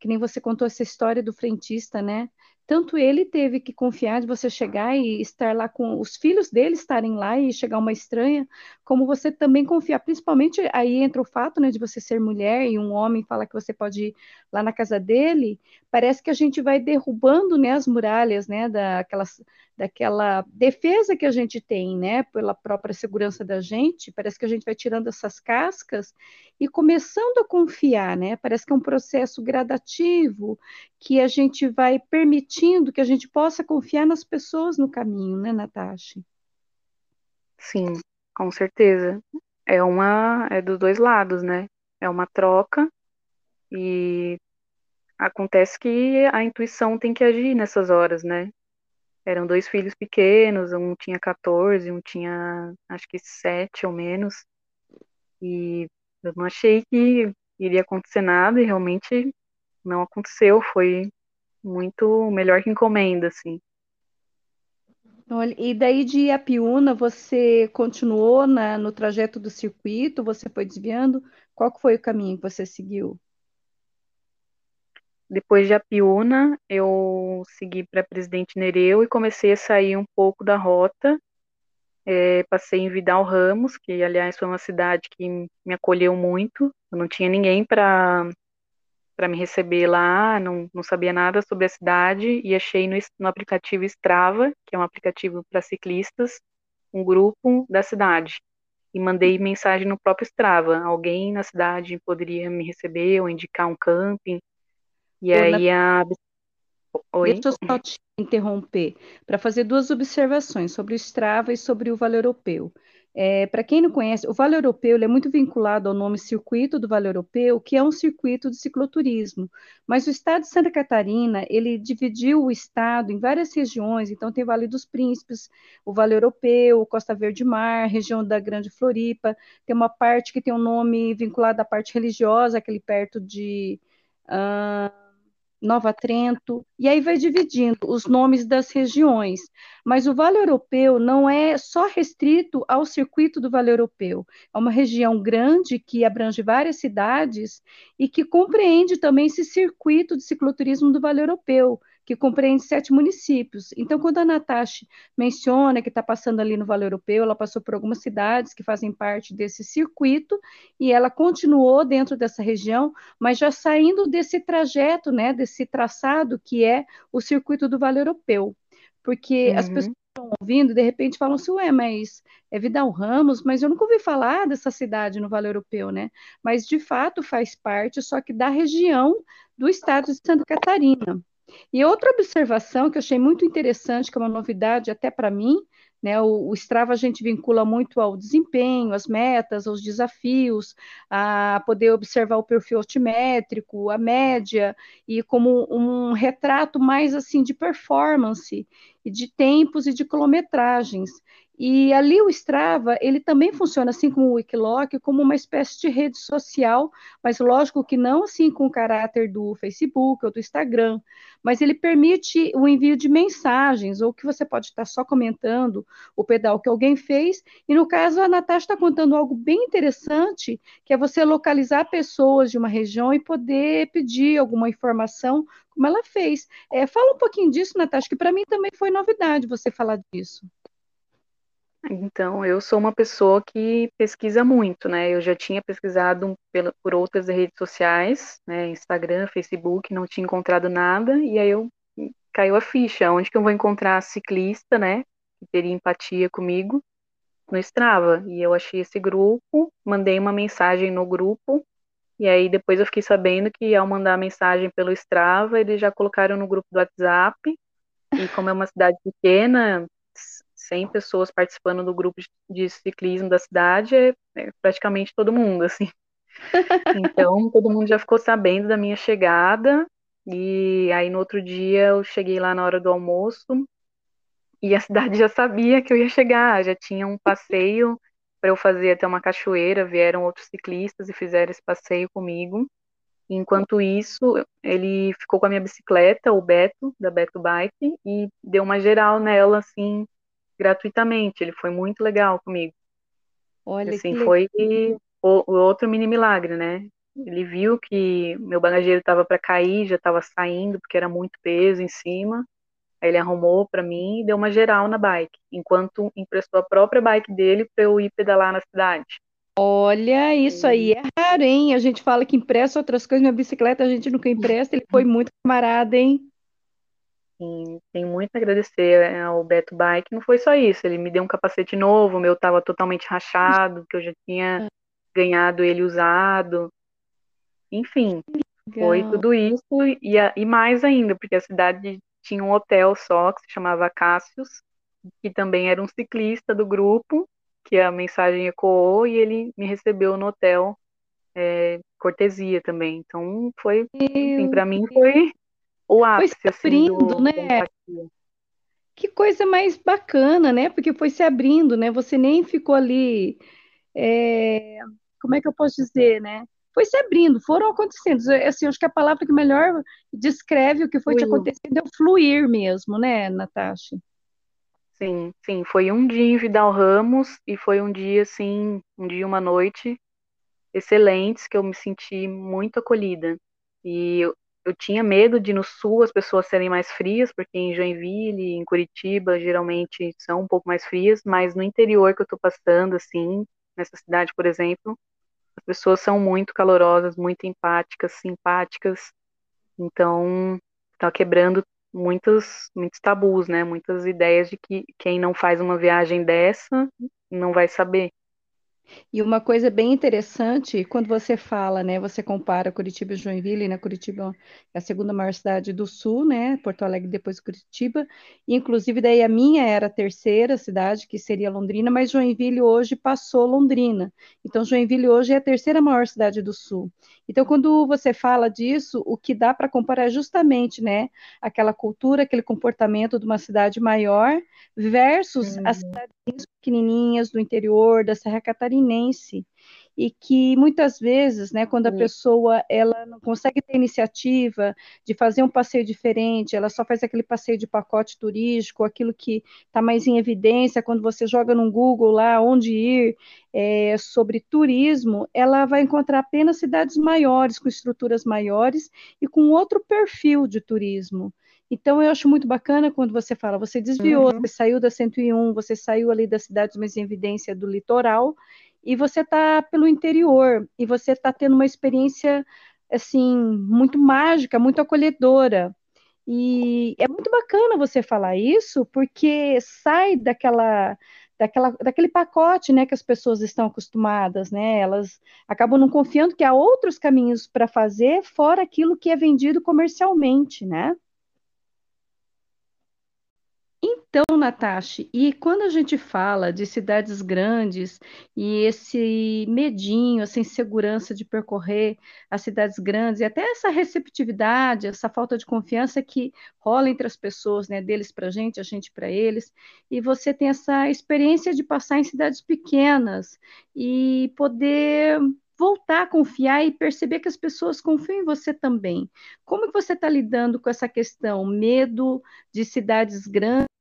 Que nem você contou essa história do frentista, né? Tanto ele teve que confiar de você chegar e estar lá com os filhos dele estarem lá e chegar uma estranha, como você também confiar, principalmente aí entra o fato, né, de você ser mulher e um homem falar que você pode ir lá na casa dele, parece que a gente vai derrubando, né, as muralhas, né, daquelas, daquela defesa que a gente tem, né, pela própria segurança da gente, parece que a gente vai tirando essas cascas e começando a confiar, né, parece que é um processo gradativo, que a gente vai permitindo que a gente possa confiar nas pessoas no caminho, né, Natasha? Sim, com certeza. É uma, é dos dois lados, né? É uma troca e acontece que a intuição tem que agir nessas horas, né? Eram dois filhos pequenos, um tinha 14, um tinha acho que 7 ou menos, e eu não achei que iria acontecer nada e realmente não aconteceu, foi muito melhor que encomenda, assim. Olha, e daí de Iapiúna, você continuou na, no trajeto do circuito, você foi desviando? Qual que foi o caminho que você seguiu? Depois de Apiúna, eu segui para Presidente Nereu e comecei a sair um pouco da rota. É, passei em Vidal Ramos, que aliás foi uma cidade que me acolheu muito. Eu não tinha ninguém para para me receber lá, não, não sabia nada sobre a cidade e achei no, no aplicativo Strava, que é um aplicativo para ciclistas, um grupo da cidade e mandei mensagem no próprio Strava. Alguém na cidade poderia me receber ou indicar um camping. E aí a. Oi? Deixa eu só te interromper para fazer duas observações sobre o Strava e sobre o Vale Europeu. É, para quem não conhece, o Vale Europeu é muito vinculado ao nome Circuito do Vale Europeu, que é um circuito de cicloturismo. Mas o estado de Santa Catarina, ele dividiu o estado em várias regiões, então tem Vale dos Príncipes, o Vale Europeu, Costa Verde Mar, região da Grande Floripa, tem uma parte que tem um nome vinculado à parte religiosa, aquele perto de... Uh, Nova Trento, e aí vai dividindo os nomes das regiões. Mas o Vale Europeu não é só restrito ao circuito do Vale Europeu, é uma região grande que abrange várias cidades e que compreende também esse circuito de cicloturismo do Vale Europeu, que compreende sete municípios. Então, quando a Natasha menciona que está passando ali no Vale Europeu, ela passou por algumas cidades que fazem parte desse circuito e ela continuou dentro dessa região, mas já saindo desse trajeto, né, desse traçado que é o circuito do Vale Europeu. Porque uhum. as pessoas estão ouvindo, de repente falam assim, ué, mas é Vidal Ramos, mas eu nunca ouvi falar dessa cidade no Vale Europeu, né? Mas de fato faz parte, só que da região do estado de Santa Catarina. E outra observação que eu achei muito interessante, que é uma novidade até para mim, né, o, o, Strava a gente vincula muito ao desempenho, às metas, aos desafios, a poder observar o perfil altimétrico, a média, e como um retrato mais assim de performance, e de tempos e de quilometragens. E ali o Strava, ele também funciona assim como o Wikiloc, como uma espécie de rede social, mas lógico que não assim com o caráter do Facebook ou do Instagram, mas ele permite o envio de mensagens, ou que você pode estar só comentando o pedal que alguém fez, e no caso a Natasha está contando algo bem interessante, que é você localizar pessoas de uma região e poder pedir alguma informação, como ela fez. É, fala um pouquinho disso, Natasha, que para mim também foi novidade você falar disso. Então, eu sou uma pessoa que pesquisa muito, né? Eu já tinha pesquisado por outras redes sociais, né? Instagram, Facebook, não tinha encontrado nada, e aí eu caiu a ficha. Onde que eu vou encontrar ciclista, né? Que teria empatia comigo? No Strava. E eu achei esse grupo, mandei uma mensagem no grupo, e aí depois eu fiquei sabendo que ao mandar a mensagem pelo Strava, eles já colocaram no grupo do WhatsApp. E como é uma cidade pequena, 100 pessoas participando do grupo de ciclismo da cidade é, é praticamente todo mundo, assim. Então, todo mundo já ficou sabendo da minha chegada, e aí no outro dia eu cheguei lá na hora do almoço, e a cidade já sabia que eu ia chegar, já tinha um passeio para eu fazer até uma cachoeira, vieram outros ciclistas e fizeram esse passeio comigo. Enquanto isso, ele ficou com a minha bicicleta, o Beto, da Beto Bike, e deu uma geral nela, assim, gratuitamente. Ele foi muito legal comigo. Olha, assim, foi o, o, outro mini milagre, né? Ele viu que meu bagageiro estava para cair, já estava saindo porque era muito peso em cima. Aí ele arrumou para mim e deu uma geral na bike, enquanto emprestou a própria bike dele para eu ir pedalar na cidade. Olha, isso aí é raro, hein? A gente fala que empresta outras coisas, minha bicicleta a gente nunca empresta. Ele foi muito camarada, hein? Sim, tenho muito a agradecer é, ao Beto Bike. Não foi só isso, ele me deu um capacete novo, o meu estava totalmente rachado, que eu já tinha ganhado ele usado. Enfim, Legal. foi tudo isso e, e mais ainda, porque a cidade tinha um hotel só que se chamava Cássius, que também era um ciclista do grupo, que a mensagem ecoou e ele me recebeu no hotel é, cortesia também. Então foi, assim, para mim foi o ápice, foi se abrindo, assim, do, né? Que coisa mais bacana, né? Porque foi se abrindo, né? Você nem ficou ali, é... como é que eu posso dizer, né? Foi se abrindo, foram acontecendo. Assim, acho que a palavra que melhor descreve o que foi te acontecendo é o fluir mesmo, né, Natasha? Sim, sim. Foi um dia em Vidal Ramos e foi um dia, assim, um dia e uma noite excelentes que eu me senti muito acolhida. E eu tinha medo de no sul as pessoas serem mais frias, porque em Joinville, em Curitiba, geralmente são um pouco mais frias, mas no interior que eu tô passando, assim, nessa cidade, por exemplo, as pessoas são muito calorosas, muito empáticas, simpáticas, então tá quebrando muitos, muitos tabus, né? Muitas ideias de que quem não faz uma viagem dessa não vai saber. E uma coisa bem interessante, quando você fala, né, você compara Curitiba e Joinville, né, Curitiba é a segunda maior cidade do sul, né, Porto Alegre depois Curitiba, inclusive daí a minha era a terceira cidade, que seria Londrina, mas Joinville hoje passou Londrina. Então Joinville hoje é a terceira maior cidade do sul. Então quando você fala disso, o que dá para comparar é justamente, né, aquela cultura, aquele comportamento de uma cidade maior versus Uhum. as cidades pequenininhas do interior da Serra Catarinense e que muitas vezes, né, quando a Sim. pessoa ela não consegue ter iniciativa de fazer um passeio diferente, ela só faz aquele passeio de pacote turístico, aquilo que está mais em evidência quando você joga no Google lá onde ir é, sobre turismo, ela vai encontrar apenas cidades maiores, com estruturas maiores e com outro perfil de turismo. Então, eu acho muito bacana quando você fala, você desviou, Uhum. você saiu da 101, você saiu ali das cidades mais em evidência do litoral, e você está pelo interior, e você está tendo uma experiência, assim, muito mágica, muito acolhedora. E é muito bacana você falar isso, porque sai daquela, daquela, daquele pacote, né, que as pessoas estão acostumadas, né? Elas acabam não confiando que há outros caminhos para fazer, fora aquilo que é vendido comercialmente, né? Então, Natasha, e quando a gente fala de cidades grandes e esse medinho, essa insegurança de percorrer as cidades grandes e até essa receptividade, essa falta de confiança que rola entre as pessoas, né, deles para a gente, a gente para eles, e você tem essa experiência de passar em cidades pequenas e poder voltar a confiar e perceber que as pessoas confiam em você também. Como que você está lidando com essa questão, medo de cidades grandes?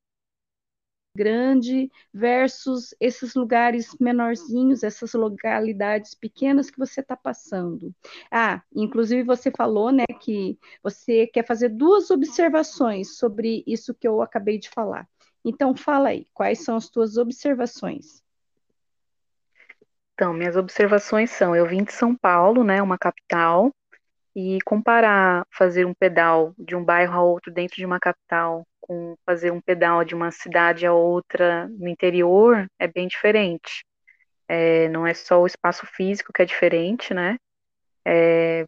Grande versus esses lugares menorzinhos, essas localidades pequenas que você está passando. Ah, inclusive você falou, né, que você quer fazer duas observações sobre isso que eu acabei de falar. Então, fala aí, quais são as tuas observações? Então, minhas observações são: eu vim de São Paulo, né, uma capital, e comparar fazer um pedal de um bairro a outro dentro de uma capital com fazer um pedal de uma cidade a outra no interior é bem diferente. É, não é só o espaço físico que é diferente, né? É,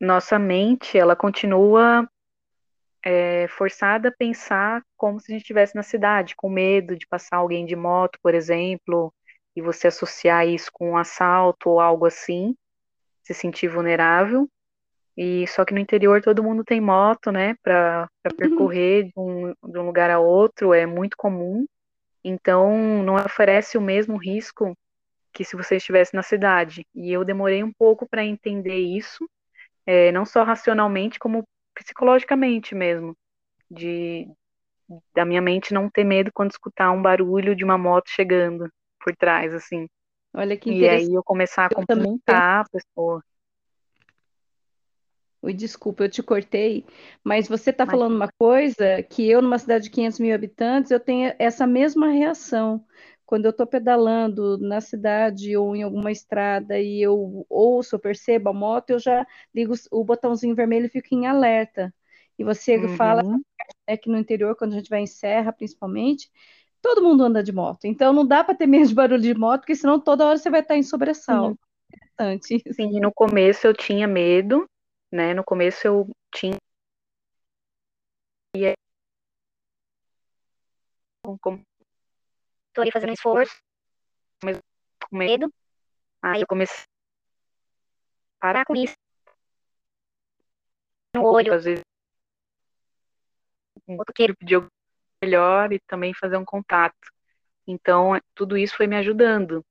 nossa mente, ela continua é, forçada a pensar como se a gente estivesse na cidade, com medo de passar alguém de moto, por exemplo, e você associar isso com um assalto ou algo assim, se sentir vulnerável. E só que no interior todo mundo tem moto, né, para percorrer de um, de um lugar a outro, é muito comum. Então não oferece o mesmo risco que se você estivesse na cidade. E eu demorei um pouco para entender isso, é, não só racionalmente, como psicologicamente mesmo, de da minha mente não ter medo quando escutar um barulho de uma moto chegando por trás, assim. Olha que E aí eu começar a Eu cumprimentar a pessoa. Oi, desculpa, eu te cortei, mas você está falando uma coisa que eu, numa cidade de 500 mil habitantes, eu tenho essa mesma reação. Quando eu estou pedalando na cidade ou em alguma estrada e eu ouço, eu percebo a moto, eu já ligo o botãozinho vermelho e fico em alerta. E você fala uhum, né, que no interior, quando a gente vai em serra, principalmente, todo mundo anda de moto. Então não dá para ter medo de barulho de moto, porque senão toda hora você vai estar em sim, sobressalto. Isso. sim, no começo eu tinha medo, né? No começo eu tinha e aí, com- com- tô ali fazendo um esforço, mas com medo. Aí eu comecei a parar com isso no olho, às vezes um motoqueiro pediu melhor e também fazer um contato. Então, tudo isso foi me ajudando.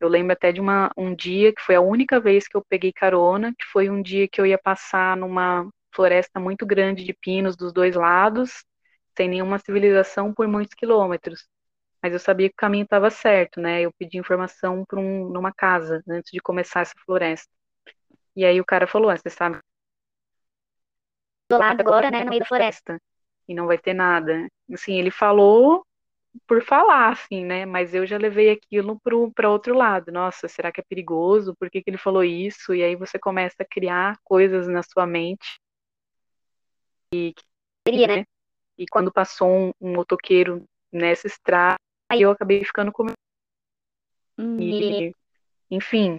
Eu lembro até de uma, um dia que foi a única vez que eu peguei carona, que foi um dia que eu ia passar numa floresta muito grande de pinos dos dois lados, sem nenhuma civilização por muitos quilômetros. Mas eu sabia que o caminho estava certo, né? Eu pedi informação para um, numa casa antes de começar essa floresta. E aí o cara falou: ah, você sabe do lado agora, né, no meio da floresta, e não vai ter nada. Assim, ele falou por falar, assim, né? Mas eu já levei aquilo para outro lado. Nossa, será que é perigoso? Por que que ele falou isso? E aí você começa a criar coisas na sua mente né? E quando passou um, um motoqueiro nessa estrada, aí eu acabei ficando com Hum. E, enfim,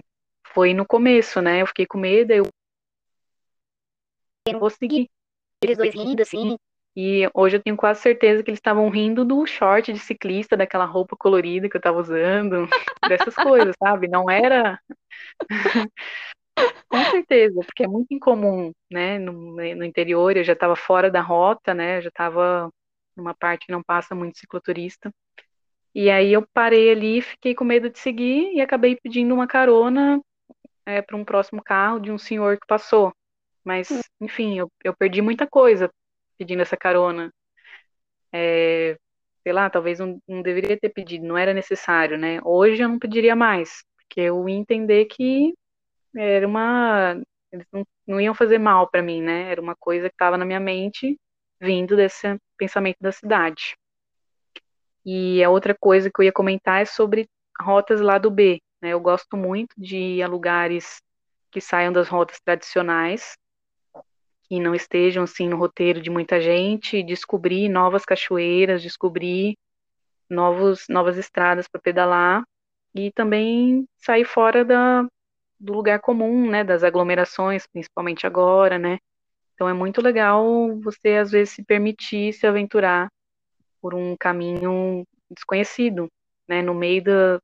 foi no começo, né? Eu fiquei com medo, eu não vou seguir. Eles dois rindo assim. E hoje eu tenho quase certeza que eles estavam rindo do short de ciclista, daquela roupa colorida que eu tava usando, dessas coisas, sabe? Não era. Com certeza, porque é muito incomum, né? No, no interior, eu já estava fora da rota, né? Eu já estava numa parte que não passa muito cicloturista. E aí eu parei ali, fiquei com medo de seguir e acabei pedindo uma carona para um próximo carro de um senhor que passou. Mas, enfim, eu, eu perdi muita coisa pedindo essa carona. É, sei lá, talvez não, não deveria ter pedido, não era necessário, né? Hoje eu não pediria mais, porque eu ia entender que era uma. Eles não, não iam fazer mal para mim, né? Era uma coisa que estava na minha mente, vindo desse pensamento da cidade. E a outra coisa que eu ia comentar é sobre rotas lá do B. Né? Eu gosto muito de ir a lugares que saiam das rotas tradicionais, que não estejam assim no roteiro de muita gente, descobrir novas cachoeiras, descobrir novos, novas estradas para pedalar e também sair fora da, do lugar comum, né, das aglomerações, principalmente agora, né? Então é muito legal você às vezes se permitir se aventurar por um caminho desconhecido, né, no meio da,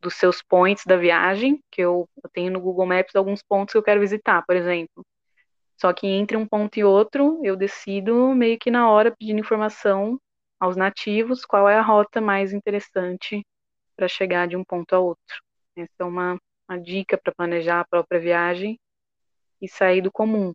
dos seus points da viagem, que eu, eu tenho no Google Maps alguns pontos que eu quero visitar, por exemplo. Só que entre um ponto e outro, eu decido meio que na hora pedindo informação aos nativos qual é a rota mais interessante para chegar de um ponto a outro. Essa é uma, uma dica para planejar a própria viagem e sair do comum.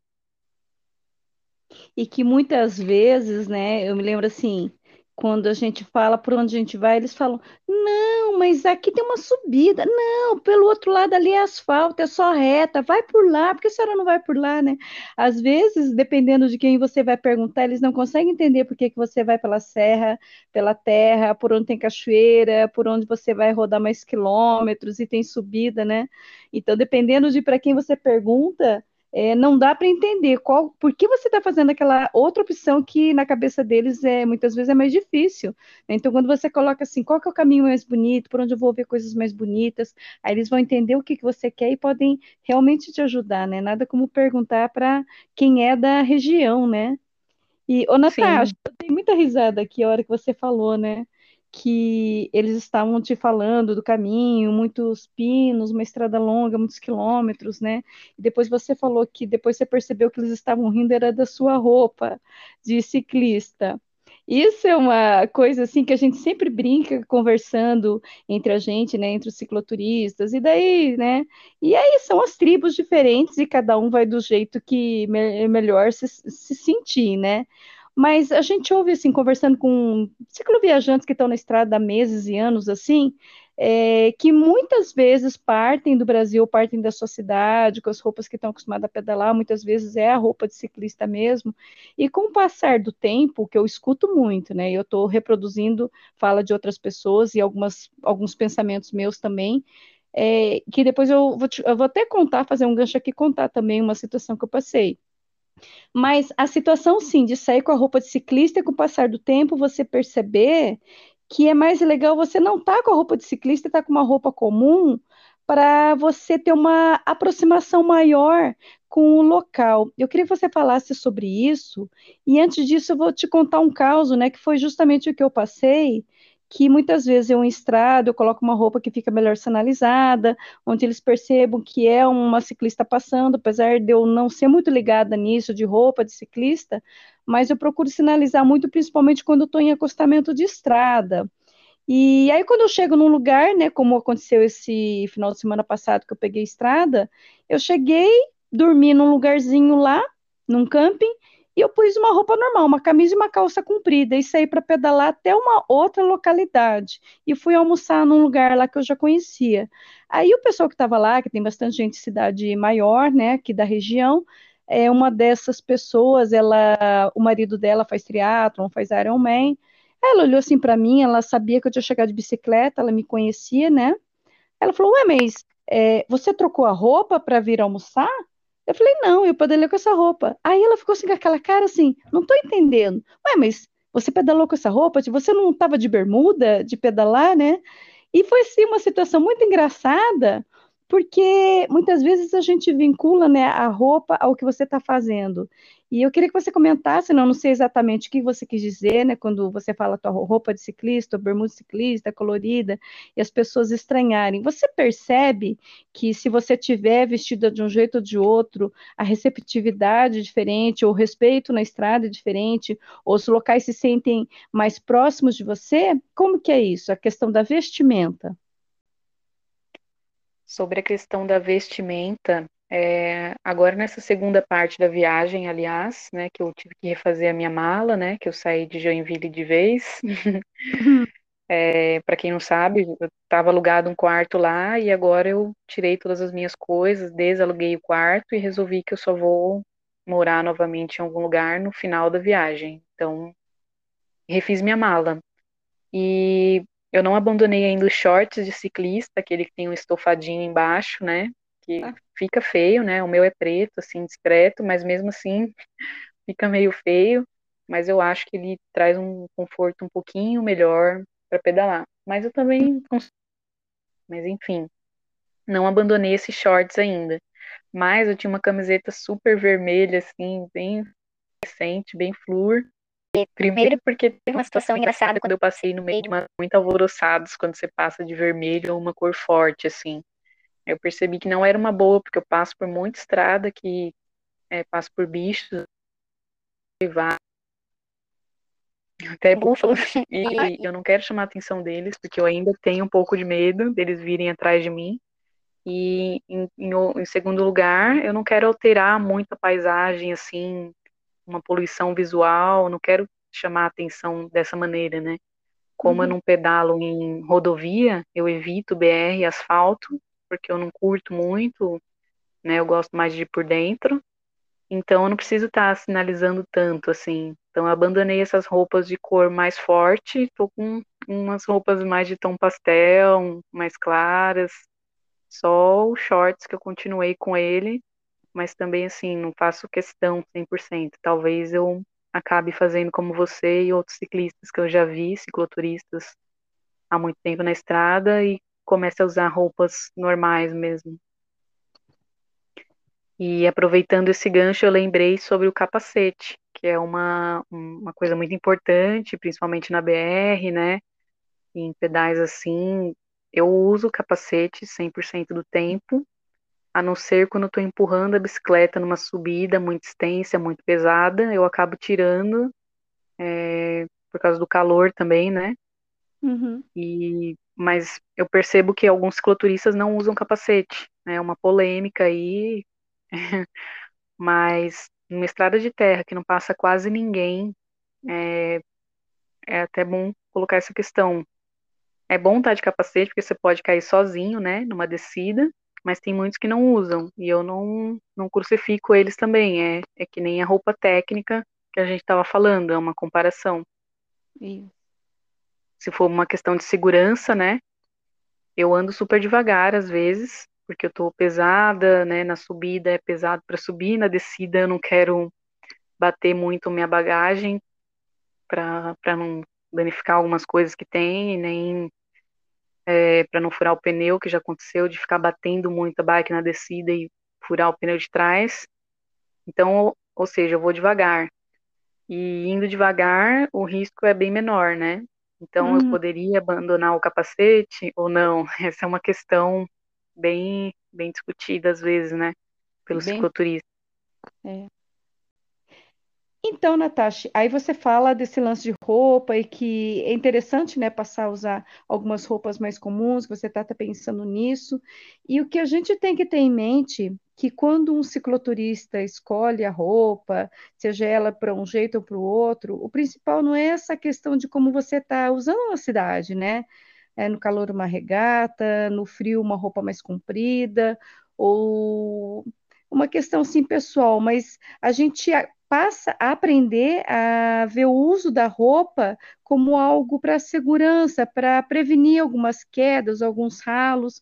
E que muitas vezes, né, eu me lembro assim, quando a gente fala por onde a gente vai, eles falam: não, mas aqui tem uma subida. Não, pelo outro lado ali é asfalto, é só reta, vai por lá, porque a senhora não vai por lá, né? Às vezes, dependendo de quem você vai perguntar, eles não conseguem entender por que, que você vai pela serra, pela terra, por onde tem cachoeira, por onde você vai rodar mais quilômetros e tem subida, né? Então, dependendo de para quem você pergunta é, não dá para entender qual, por que você está fazendo aquela outra opção que na cabeça deles é muitas vezes é mais difícil. Né? Então, quando você coloca assim, qual é o caminho mais bonito, por onde eu vou ver coisas mais bonitas, aí eles vão entender o que, que você quer e podem realmente te ajudar, né? Nada como perguntar para quem é da região, né? E, ô, Natasha, eu dei muita risada aqui a hora que você falou, né? Que eles estavam te falando do caminho, muitos pinos, uma estrada longa, muitos quilômetros, né? E depois você falou que depois você percebeu que eles estavam rindo era da sua roupa de ciclista. Isso é uma coisa assim que a gente sempre brinca conversando entre a gente, né, entre os cicloturistas, e daí, né? E aí são as tribos diferentes e cada um vai do jeito que me melhor se, se sentir, né? Mas a gente ouve, assim, conversando com cicloviajantes que estão na estrada há meses e anos, assim, é, que muitas vezes partem do Brasil, partem da sua cidade, com as roupas que estão acostumadas a pedalar, muitas vezes é a roupa de ciclista mesmo, e com o passar do tempo, que eu escuto muito, né, eu estou reproduzindo fala de outras pessoas e algumas, alguns pensamentos meus também, é, que depois eu vou, te, eu vou até contar, fazer um gancho aqui, contar também uma situação que eu passei. Mas a situação, sim, de sair com a roupa de ciclista e com o passar do tempo você perceber que é mais legal você não estar tá com a roupa de ciclista estar tá com uma roupa comum para você ter uma aproximação maior com o local. Eu queria que você falasse sobre isso, e antes disso eu vou te contar um caso, né, que foi justamente o que eu passei, que muitas vezes eu em estrada, eu coloco uma roupa que fica melhor sinalizada, onde eles percebam que é uma ciclista passando, apesar de eu não ser muito ligada nisso, de roupa de ciclista, mas eu procuro sinalizar muito, principalmente quando estou em acostamento de estrada. E aí, quando eu chego num lugar, né, como aconteceu esse final de semana passado que eu peguei estrada, eu cheguei, dormi num lugarzinho lá, num camping, e eu pus uma roupa normal, uma camisa e uma calça comprida, e saí para pedalar até uma outra localidade. E fui almoçar num lugar lá que eu já conhecia. Aí o pessoal que estava lá, que tem bastante gente de cidade maior, né, aqui da região, é uma dessas pessoas, ela, o marido dela faz triatlon, faz Ironman. Ela olhou assim para mim, ela sabia que eu tinha chegado de bicicleta, ela me conhecia, né? Ela falou: Ué, mas é, você trocou a roupa para vir almoçar? Eu falei, não, eu pedalei com essa roupa. Aí ela ficou assim com aquela cara assim, não tô entendendo. Ué, mas você pedalou com essa roupa? Você não estava de bermuda, de pedalar, né? E foi sim uma situação muito engraçada, porque muitas vezes a gente vincula né, a roupa ao que você está fazendo. E eu queria que você comentasse, não, não sei exatamente o que você quis dizer, né, quando você fala tua roupa de ciclista, bermuda de ciclista, colorida, e as pessoas estranharem. Você percebe que se você tiver vestida de um jeito ou de outro, a receptividade é diferente, ou o respeito na estrada é diferente, ou os locais se sentem mais próximos de você? Como que é isso, a questão da vestimenta? Sobre a questão da vestimenta, é, agora nessa segunda parte da viagem, aliás, né, que eu tive que refazer a minha mala, né, que eu saí de Joinville de vez. é, para quem não sabe, eu estava alugado um quarto lá e agora eu tirei todas as minhas coisas, desaluguei o quarto e resolvi que eu só vou morar novamente em algum lugar no final da viagem. Então, refiz minha mala. E eu não abandonei ainda os shorts de ciclista, aquele que tem um estofadinho embaixo, né? Que ah. fica feio, né? O meu é preto, assim, discreto, mas mesmo assim fica meio feio. Mas eu acho que ele traz um conforto um pouquinho melhor para pedalar. Mas eu também. Mas enfim, não abandonei esses shorts ainda. Mas eu tinha uma camiseta super vermelha, assim, bem recente, bem flur. Primeiro porque teve uma situação engraçada quando eu passei no meio de uma muito alvoroçados quando você passa de vermelho ou uma cor forte, assim. Eu percebi que não era uma boa, porque eu passo por muita estrada que é, passo por bichos até búfalos e eu não quero chamar a atenção deles porque eu ainda tenho um pouco de medo deles virem atrás de mim e em, em, em segundo lugar eu não quero alterar muito a paisagem assim uma poluição visual, não quero chamar a atenção dessa maneira, né? Como uhum. eu não pedalo em rodovia, eu evito BR e asfalto, porque eu não curto muito, né? Eu gosto mais de ir por dentro. Então eu não preciso estar tá sinalizando tanto assim. Então eu abandonei essas roupas de cor mais forte, tô com umas roupas mais de tom pastel, mais claras. Só os shorts que eu continuei com ele mas também assim, não faço questão 100%. Talvez eu acabe fazendo como você e outros ciclistas que eu já vi, cicloturistas, há muito tempo na estrada e comece a usar roupas normais mesmo. E aproveitando esse gancho, eu lembrei sobre o capacete, que é uma, uma coisa muito importante, principalmente na BR, né? Em pedais assim, eu uso o capacete 100% do tempo, a não ser quando eu estou empurrando a bicicleta numa subida muito extensa, muito pesada, eu acabo tirando, é, por causa do calor também, né? Uhum. E, mas eu percebo que alguns cicloturistas não usam capacete, né? É uma polêmica aí, mas numa estrada de terra que não passa quase ninguém, é, é até bom colocar essa questão. É bom estar de capacete, porque você pode cair sozinho, né, numa descida, mas tem muitos que não usam, e eu não, não crucifico eles também, é, é que nem a roupa técnica que a gente estava falando, é uma comparação. Isso. Se for uma questão de segurança, né, eu ando super devagar às vezes, porque eu tô pesada, né, na subida é pesado para subir, na descida eu não quero bater muito minha bagagem para não danificar algumas coisas que tem, nem é, para não furar o pneu, que já aconteceu, de ficar batendo muito a bike na descida e furar o pneu de trás. Então, ou, seja, eu vou devagar. E indo devagar, o risco é bem menor, né? Então, eu uhum. poderia abandonar o capacete ou não? Essa é uma questão bem, bem discutida às vezes, né? Pelos bem... cicloturistas. É. Então, Natasha, aí você fala desse lance de roupa e que é interessante, né, passar a usar algumas roupas mais comuns, você está tá pensando nisso. E o que a gente tem que ter em mente que quando um cicloturista escolhe a roupa, seja ela para um jeito ou para o outro, o principal não é essa questão de como você está usando na cidade, né? É, no calor uma regata, no frio uma roupa mais comprida, ou uma questão sim pessoal, mas a gente passa a aprender a ver o uso da roupa como algo para segurança, para prevenir algumas quedas, alguns ralos.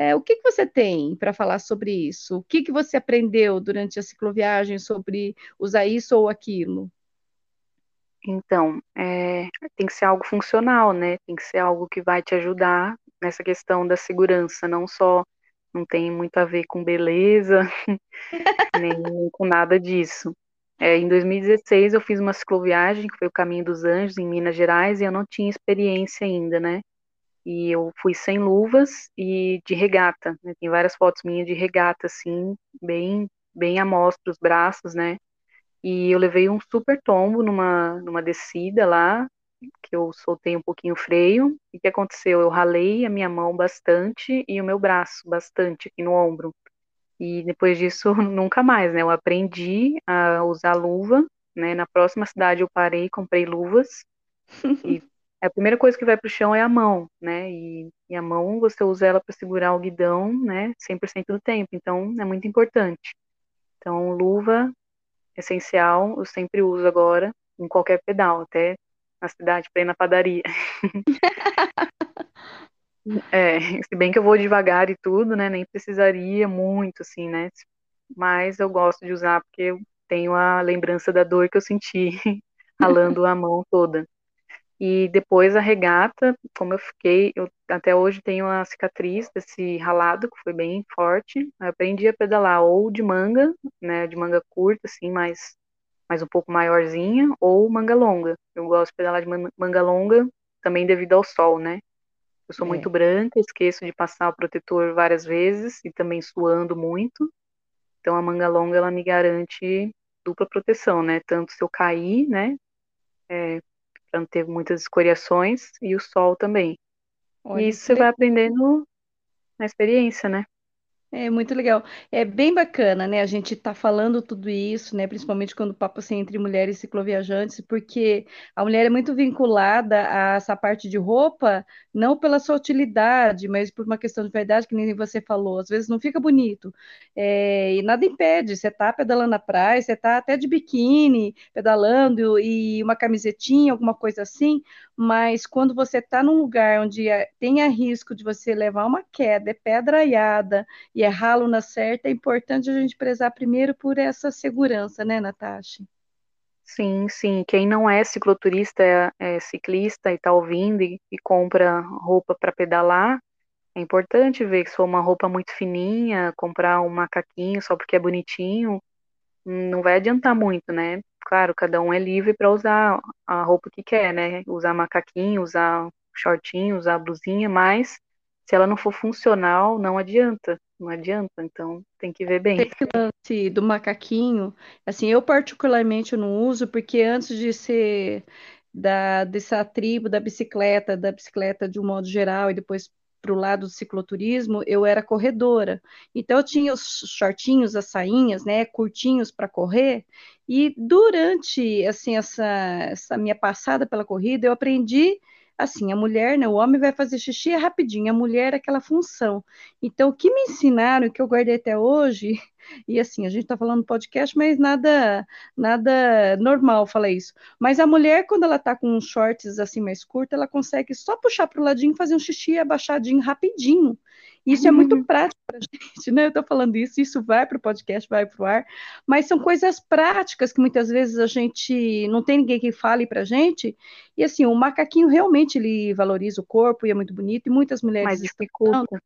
É, o que, que você tem para falar sobre isso? O que, que você aprendeu durante a cicloviagem sobre usar isso ou aquilo? Então, é, tem que ser algo funcional, né? Tem que ser algo que vai te ajudar nessa questão da segurança, não só não tem muito a ver com beleza, nem com nada disso. É, em 2016 eu fiz uma cicloviagem, que foi o Caminho dos Anjos, em Minas Gerais, e eu não tinha experiência ainda, né? E eu fui sem luvas e de regata, né? Tem várias fotos minhas de regata, assim, bem, bem à mostra os braços, né? E eu levei um super tombo numa, numa descida lá, que eu soltei um pouquinho o freio. E o que aconteceu? Eu ralei a minha mão bastante e o meu braço bastante aqui no ombro. E depois disso, nunca mais, né? Eu aprendi a usar luva, né? Na próxima cidade eu parei, comprei luvas. e a primeira coisa que vai para o chão é a mão, né? E, e a mão você usa ela para segurar o guidão, né? 100% do tempo. Então é muito importante. Então, luva essencial, eu sempre uso agora em qualquer pedal, até na cidade para ir na padaria. é, se bem que eu vou devagar e tudo, né? Nem precisaria muito, assim, né? Mas eu gosto de usar porque eu tenho a lembrança da dor que eu senti ralando a mão toda. E depois a regata, como eu fiquei, eu até hoje tenho a cicatriz desse ralado, que foi bem forte. Eu aprendi a pedalar ou de manga, né, de manga curta, assim, mais mas um pouco maiorzinha, ou manga longa. Eu gosto de pedalar de manga longa também devido ao sol, né? Eu sou é. muito branca, esqueço de passar o protetor várias vezes e também suando muito. Então a manga longa ela me garante dupla proteção, né? Tanto se eu cair, né? É, para não ter muitas escoriações e o sol também. Olha, e isso você vai aprendendo na experiência, né? É muito legal. É bem bacana, né? A gente tá falando tudo isso, né? Principalmente quando o papo assim, entre mulheres cicloviajantes, porque a mulher é muito vinculada a essa parte de roupa, não pela sua utilidade, mas por uma questão de verdade, que nem você falou. Às vezes não fica bonito. É, e nada impede. Você tá pedalando na praia, você tá até de biquíni, pedalando e uma camisetinha, alguma coisa assim, mas quando você está num lugar onde é, tem a risco de você levar uma queda, é pedraiada e é ralo na certa, é importante a gente prezar primeiro por essa segurança, né, Natasha? Sim, sim. Quem não é cicloturista, é, é ciclista e está ouvindo e, e compra roupa para pedalar, é importante ver que se for uma roupa muito fininha, comprar um macaquinho só porque é bonitinho, não vai adiantar muito, né? Claro, cada um é livre para usar a roupa que quer, né? Usar macaquinho, usar shortinho, usar blusinha, mas se ela não for funcional, não adianta, não adianta, então tem que ver bem. Esse lance do macaquinho, assim, eu particularmente não uso, porque antes de ser da, dessa tribo da bicicleta, da bicicleta de um modo geral, e depois para o lado do cicloturismo, eu era corredora. Então, eu tinha os shortinhos, as sainhas, né, curtinhos para correr, e durante, assim, essa, essa minha passada pela corrida, eu aprendi assim, a mulher, né, o homem vai fazer xixi é rapidinho, a mulher é aquela função. Então, o que me ensinaram, que eu guardei até hoje, e assim, a gente está falando podcast, mas nada nada normal falar isso. Mas a mulher, quando ela está com shorts assim mais curtos, ela consegue só puxar para o ladinho, fazer um xixi abaixadinho rapidinho. Isso é muito uhum. prático para a gente, né? Eu estou falando isso, isso vai para o podcast, vai para o ar, mas são coisas práticas que muitas vezes a gente não tem ninguém que fale para a gente. E assim, o macaquinho realmente ele valoriza o corpo e é muito bonito, e muitas mulheres mas dificulta.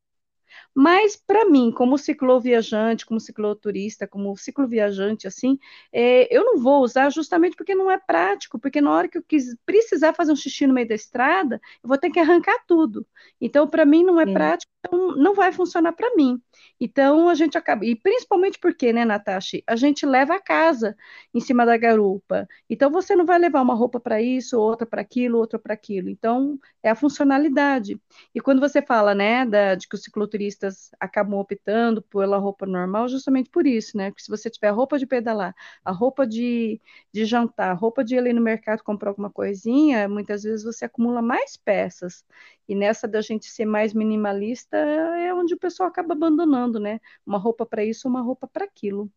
Mas, para mim, como cicloviajante, como cicloturista, como cicloviajante, assim, é, eu não vou usar justamente porque não é prático, porque na hora que eu quis, precisar fazer um xixi no meio da estrada, eu vou ter que arrancar tudo. Então, para mim, não é Sim. prático, então não vai funcionar para mim. Então, a gente acaba, e principalmente porque, né, Natasha, a gente leva a casa em cima da garupa. Então, você não vai levar uma roupa para isso, outra para aquilo, outra para aquilo. Então, é a funcionalidade. E quando você fala, né, da, de que os cicloturistas acabam optando pela roupa normal, justamente por isso, né? Porque se você tiver a roupa de pedalar, a roupa de, de jantar, a roupa de ir ali no mercado comprar alguma coisinha, muitas vezes você acumula mais peças. E nessa da gente ser mais minimalista é onde o pessoal acaba abandonando, né? Uma roupa para isso, uma roupa para aquilo.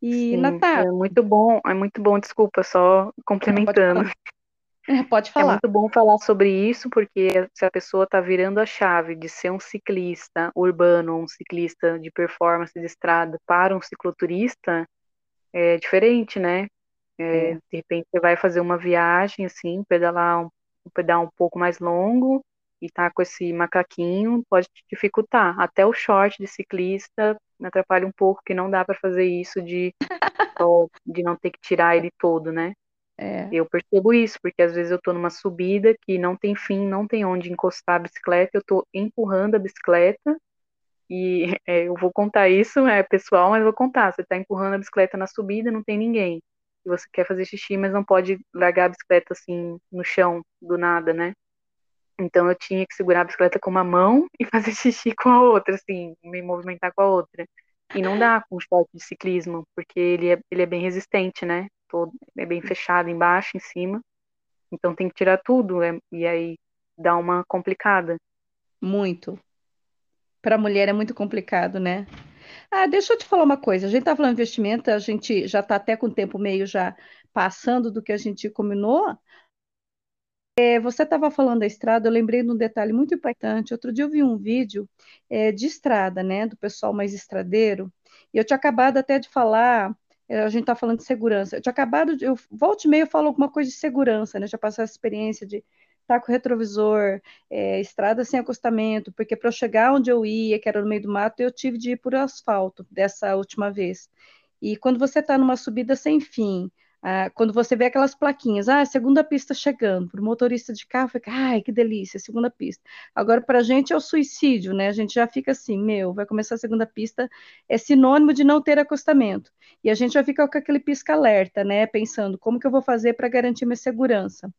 E Sim, Natália. É muito bom, é muito bom, desculpa, só complementando. Pode falar. É muito bom falar sobre isso, porque se a pessoa está virando a chave de ser um ciclista urbano, um ciclista de performance de estrada para um cicloturista, é diferente, né? É, é. De repente você vai fazer uma viagem, assim, pedalar um, um pedal um pouco mais longo e tá com esse macaquinho, pode dificultar. Até o short de ciclista me atrapalha um pouco, que não dá para fazer isso de, de não ter que tirar ele todo, né? É. Eu percebo isso, porque às vezes eu tô numa subida que não tem fim, não tem onde encostar a bicicleta, eu tô empurrando a bicicleta e é, eu vou contar isso, é pessoal, mas vou contar. Você tá empurrando a bicicleta na subida, não tem ninguém. E você quer fazer xixi, mas não pode largar a bicicleta assim no chão, do nada, né? Então eu tinha que segurar a bicicleta com uma mão e fazer xixi com a outra, assim, me movimentar com a outra. E não dá com o short de ciclismo, porque ele é, ele é bem resistente, né? Todo, é bem fechado embaixo, em cima. Então tem que tirar tudo, é, e aí dá uma complicada. Muito. Para a mulher é muito complicado, né? Ah, deixa eu te falar uma coisa. A gente está falando investimento, a gente já está até com o tempo meio já passando do que a gente combinou. É, você estava falando da estrada, eu lembrei de um detalhe muito importante. Outro dia eu vi um vídeo é, de estrada, né, do pessoal mais estradeiro, e eu tinha acabado até de falar a gente está falando de segurança. Eu tinha acabado de. Eu, volte e meio falo alguma coisa de segurança, né? Já passei essa experiência de estar com retrovisor, é, estrada sem acostamento, porque para eu chegar onde eu ia, que era no meio do mato, eu tive de ir por asfalto dessa última vez. E quando você está numa subida sem fim, ah, quando você vê aquelas plaquinhas, ah, segunda pista chegando, para o motorista de carro, fica, ai, que delícia, segunda pista. Agora, para a gente é o suicídio, né? A gente já fica assim, meu, vai começar a segunda pista, é sinônimo de não ter acostamento. E a gente já fica com aquele pisca-alerta, né? Pensando, como que eu vou fazer para garantir minha segurança?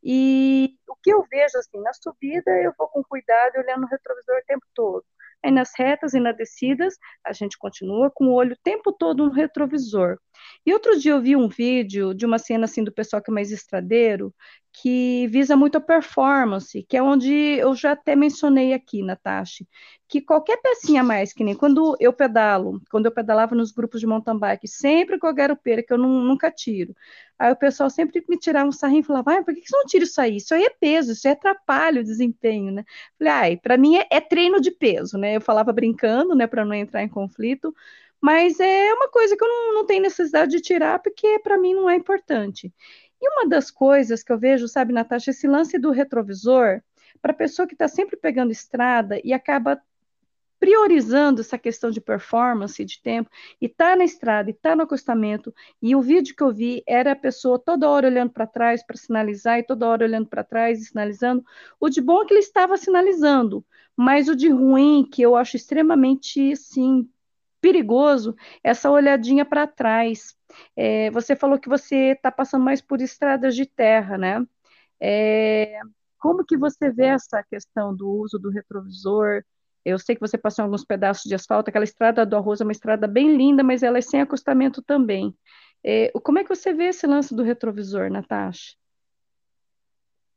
E o que eu vejo, assim, na subida, eu vou com cuidado, olhando o retrovisor o tempo todo. Aí nas retas e nas descidas, a gente continua com o olho o tempo todo no retrovisor. E outro dia eu vi um vídeo de uma cena assim do pessoal que é mais estradeiro, que visa muito a performance, que é onde eu já até mencionei aqui, Natasha, que qualquer pecinha a mais, que nem quando eu pedalo, quando eu pedalava nos grupos de mountain bike, sempre com a garupeira, que eu não, nunca tiro. Aí o pessoal sempre me tirava um sarrinho e falava, ah, por que você não tira isso aí? Isso aí é peso, isso aí atrapalha o desempenho, né? Falei, ai, para mim é, é treino de peso, né? Eu falava brincando, né, para não entrar em conflito, mas é uma coisa que eu não, não tenho necessidade de tirar, porque para mim não é importante. E uma das coisas que eu vejo, sabe, Natasha, esse lance do retrovisor, para a pessoa que está sempre pegando estrada e acaba priorizando essa questão de performance, de tempo, e está na estrada, e está no acostamento, e o vídeo que eu vi era a pessoa toda hora olhando para trás para sinalizar, e toda hora olhando para trás e sinalizando. O de bom é que ele estava sinalizando, mas o de ruim, que eu acho extremamente, sim, perigoso, essa olhadinha para trás. É, você falou que você está passando mais por estradas de terra, né? É, como que você vê essa questão do uso do retrovisor? Eu sei que você passou alguns pedaços de asfalto, aquela estrada do arroz é uma estrada bem linda, mas ela é sem acostamento também. É, como é que você vê esse lance do retrovisor, Natasha?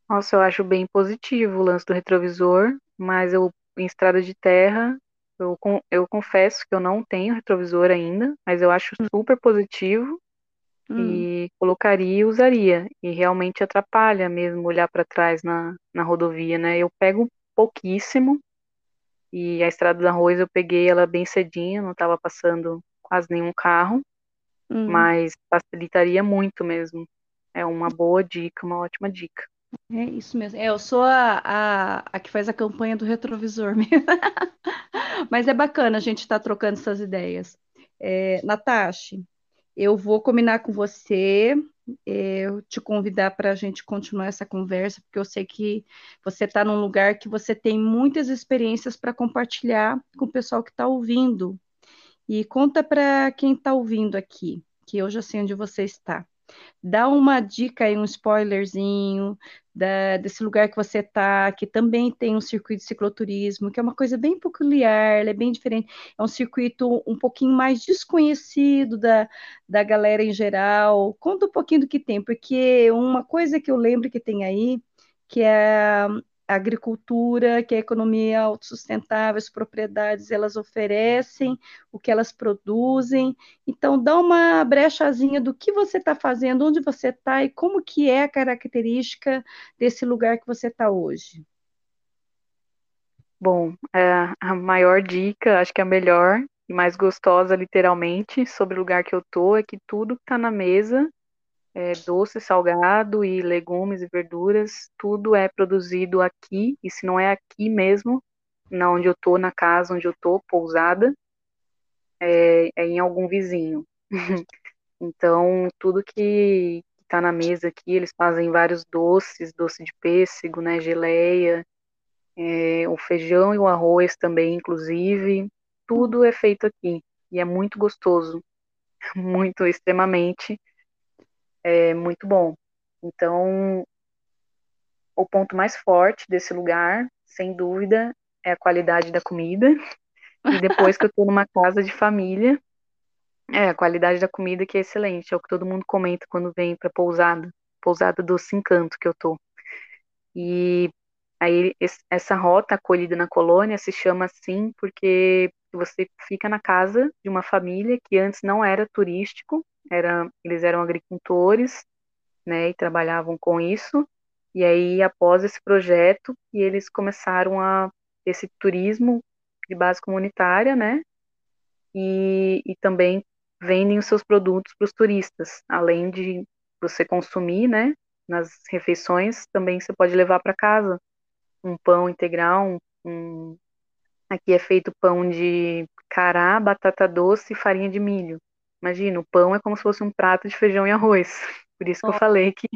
Nossa, eu acho bem positivo o lance do retrovisor, mas eu em estrada de terra eu, eu confesso que eu não tenho retrovisor ainda, mas eu acho hum. super positivo hum. e colocaria e usaria. E realmente atrapalha mesmo olhar para trás na, na rodovia, né? Eu pego pouquíssimo e a estrada do arroz eu peguei ela bem cedinho, não estava passando quase nenhum carro, hum. mas facilitaria muito mesmo. É uma boa dica, uma ótima dica. É isso mesmo. É, eu sou a, a, a que faz a campanha do retrovisor mesmo. Mas é bacana a gente estar tá trocando essas ideias. É, Natasha, eu vou combinar com você, é, te convidar para a gente continuar essa conversa, porque eu sei que você está num lugar que você tem muitas experiências para compartilhar com o pessoal que está ouvindo. E conta para quem está ouvindo aqui, que eu já sei onde você está. Dá uma dica aí, um spoilerzinho da, desse lugar que você está, que também tem um circuito de cicloturismo, que é uma coisa bem peculiar, é bem diferente. É um circuito um pouquinho mais desconhecido da, da galera em geral. Conta um pouquinho do que tem, porque uma coisa que eu lembro que tem aí, que é a agricultura, que é a economia autossustentável, as propriedades elas oferecem, o que elas produzem. Então, dá uma brechazinha do que você está fazendo, onde você está e como que é a característica desse lugar que você está hoje. Bom, é, a maior dica, acho que a melhor e mais gostosa, literalmente, sobre o lugar que eu tô, é que tudo que está na mesa é, doce, salgado e legumes e verduras, tudo é produzido aqui, e se não é aqui mesmo, na onde eu tô, na casa onde eu tô, pousada, é, é em algum vizinho. então, tudo que está na mesa aqui, eles fazem vários doces, doce de pêssego, né, geleia, é, o feijão e o arroz também, inclusive, tudo é feito aqui, e é muito gostoso, muito, extremamente, é muito bom. Então, o ponto mais forte desse lugar, sem dúvida, é a qualidade da comida. E depois que eu estou numa casa de família, é a qualidade da comida que é excelente, é o que todo mundo comenta quando vem para pousada, pousada do Encanto que eu tô. E aí essa rota acolhida na colônia se chama assim porque você fica na casa de uma família que antes não era turístico, era, eles eram agricultores, né, e trabalhavam com isso. E aí, após esse projeto, eles começaram a esse turismo de base comunitária, né, e, e também vendem os seus produtos para os turistas, além de você consumir, né, nas refeições, também você pode levar para casa um pão integral, um, um, aqui é feito pão de cará, batata doce e farinha de milho. Imagina, o pão é como se fosse um prato de feijão e arroz. Por isso que eu falei que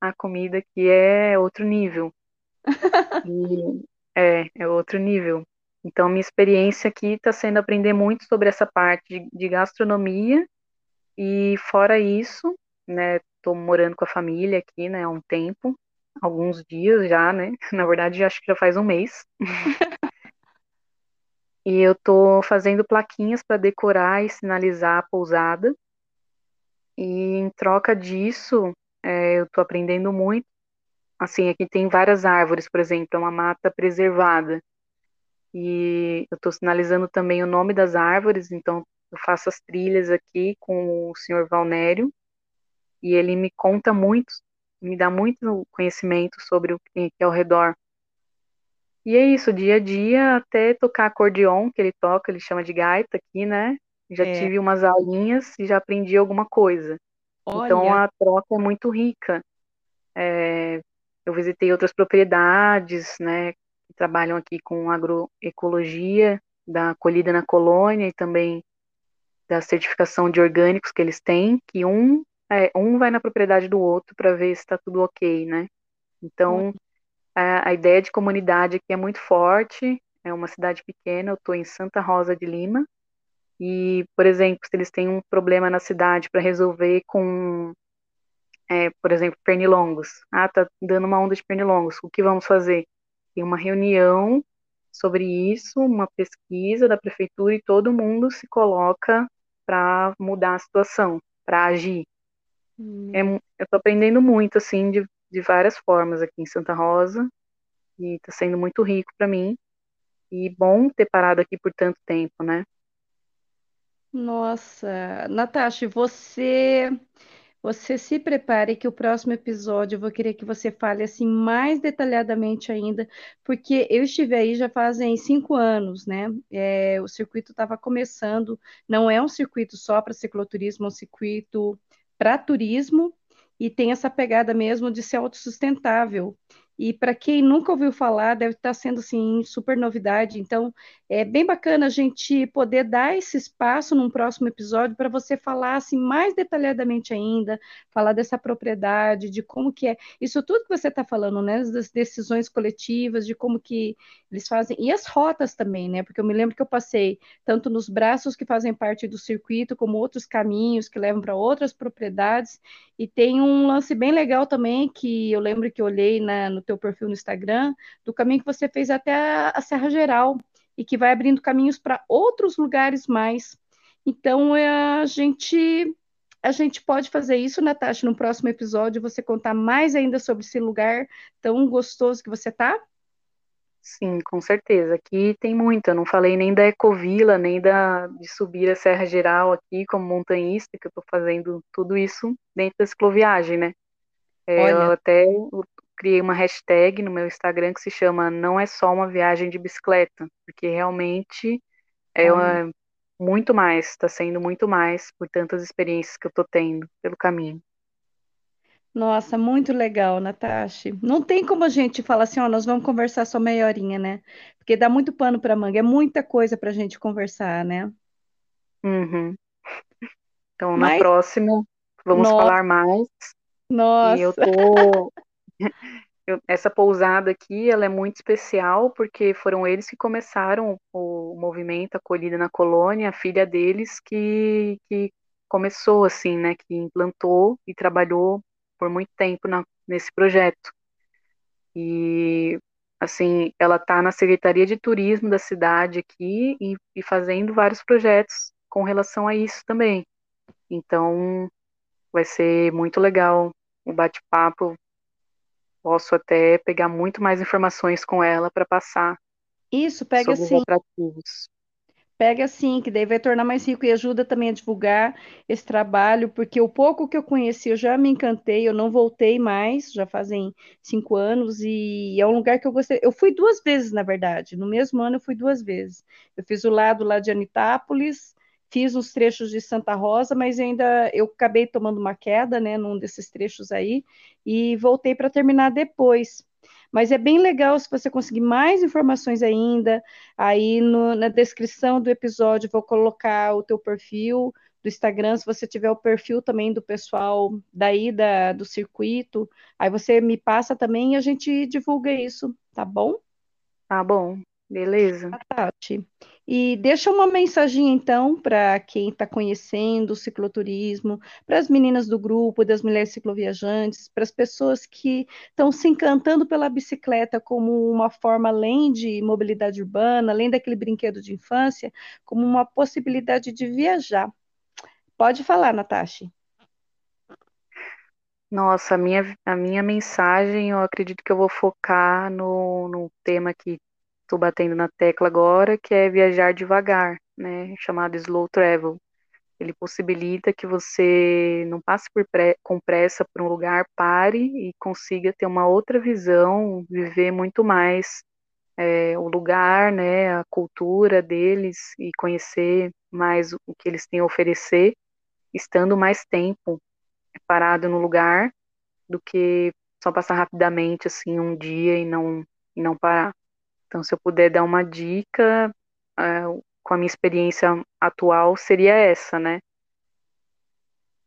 a comida aqui é outro nível. E é, é outro nível. Então, minha experiência aqui está sendo aprender muito sobre essa parte de, de gastronomia. E fora isso, né, estou morando com a família aqui, né, há um tempo, alguns dias já, né? Na verdade, acho que já faz um mês. E eu tô fazendo plaquinhas para decorar e sinalizar a pousada. E em troca disso, é, eu tô aprendendo muito. Assim, aqui tem várias árvores, por exemplo, é uma mata preservada. E eu estou sinalizando também o nome das árvores, então eu faço as trilhas aqui com o senhor Valnério, e ele me conta muito, me dá muito conhecimento sobre o que tem aqui ao redor. E é isso, dia a dia, até tocar acordeon, que ele toca, ele chama de gaita aqui, né? Já é. tive umas aulinhas e já aprendi alguma coisa. Então, Olha. Então a troca é muito rica. É, eu visitei outras propriedades, né, que trabalham aqui com agroecologia, da acolhida na colônia e também da certificação de orgânicos que eles têm, que um, é, um vai na propriedade do outro para ver se está tudo ok, né? Então, a, a ideia de comunidade aqui é muito forte, é uma cidade pequena, eu estou em Santa Rosa de Lima, e, por exemplo, se eles têm um problema na cidade para resolver com, é, por exemplo, pernilongos. Ah, tá dando uma onda de pernilongos. O que vamos fazer? Tem uma reunião sobre isso, uma pesquisa da prefeitura e todo mundo se coloca para mudar a situação, para agir. Hum. É, eu estou aprendendo muito, assim, de de várias formas aqui em Santa Rosa e está sendo muito rico para mim e bom ter parado aqui por tanto tempo, né? Nossa, Natasha, você você se prepare que o próximo episódio eu vou querer que você fale assim mais detalhadamente ainda, porque eu estive aí já fazem cinco anos, né? É, o circuito estava começando, não é um circuito só para cicloturismo, é um circuito para turismo e tem essa pegada mesmo de ser autossustentável. E para quem nunca ouviu falar, deve estar sendo assim super novidade. Então, é bem bacana a gente poder dar esse espaço num próximo episódio para você falar assim mais detalhadamente ainda, falar dessa propriedade, de como que é isso tudo que você está falando, né? Das decisões coletivas, de como que eles fazem e as rotas também, né? Porque eu me lembro que eu passei tanto nos braços que fazem parte do circuito, como outros caminhos que levam para outras propriedades. E tem um lance bem legal também que eu lembro que eu olhei na, no teu perfil no Instagram, do caminho que você fez até a, Serra Geral e que vai abrindo caminhos para outros lugares mais. Então, é, a gente a gente pode fazer isso, Natasha, no próximo episódio, você contar mais ainda sobre esse lugar tão gostoso que você tá? Sim, com certeza. Aqui tem muito. Eu não falei nem da Ecovila, nem da, de subir a Serra Geral aqui como montanhista, que eu estou fazendo tudo isso dentro da cicloviagem, né? É, eu até criei uma hashtag no meu Instagram que se chama Não é só uma viagem de bicicleta, porque realmente é uma, muito mais, está sendo muito mais por tantas experiências que eu estou tendo pelo caminho. Nossa, muito legal, Natasha. Não tem como a gente falar assim, ó, nós vamos conversar só meia horinha, né? Porque dá muito pano para manga, é muita coisa para a gente conversar, né? Uhum. Então, na Mas... próxima, vamos Nossa. falar mais. Nossa. E eu tô. Eu, essa pousada aqui, ela é muito especial porque foram eles que começaram o movimento Acolhida na Colônia, a filha deles que, que começou assim, né, que implantou e trabalhou por muito tempo na, nesse projeto. E, assim, ela está na Secretaria de Turismo da cidade aqui e, e fazendo vários projetos com relação a isso também. Então, vai ser muito legal o bate-papo. Posso até pegar muito mais informações com ela para passar. Isso, pega sobre sim pega assim, que daí vai tornar mais rico e ajuda também a divulgar esse trabalho, porque o pouco que eu conheci, eu já me encantei, eu não voltei mais, já fazem cinco anos, e é um lugar que eu gostei. Eu fui duas vezes, na verdade, no mesmo ano eu fui duas vezes. Eu fiz o lado lá de Anitápolis, fiz uns trechos de Santa Rosa, mas ainda eu acabei tomando uma queda, né, num desses trechos aí, e voltei para terminar depois. Mas é bem legal se você conseguir mais informações ainda. Aí no, na descrição do episódio vou colocar o teu perfil do Instagram, se você tiver o perfil também do pessoal daí da, do circuito, aí você me passa também e a gente divulga isso, tá bom? Tá bom, beleza. Tati. E deixa uma mensagem, então, para quem está conhecendo o cicloturismo, para as meninas do grupo, das mulheres cicloviajantes, para as pessoas que estão se encantando pela bicicleta como uma forma, além de mobilidade urbana, além daquele brinquedo de infância, como uma possibilidade de viajar. Pode falar, Natasha. Nossa, a minha, a minha mensagem, eu acredito que eu vou focar no, no tema que estou batendo na tecla agora, que é viajar devagar, né, chamado slow travel. Ele possibilita que você não passe por pré, com pressa por um lugar, pare e consiga ter uma outra visão, viver muito mais é, o lugar, né, a cultura deles e conhecer mais o que eles têm a oferecer, estando mais tempo parado no lugar do que só passar rapidamente assim um dia e não e não parar. Então, se eu puder dar uma dica, uh, com a minha experiência atual, seria essa, né?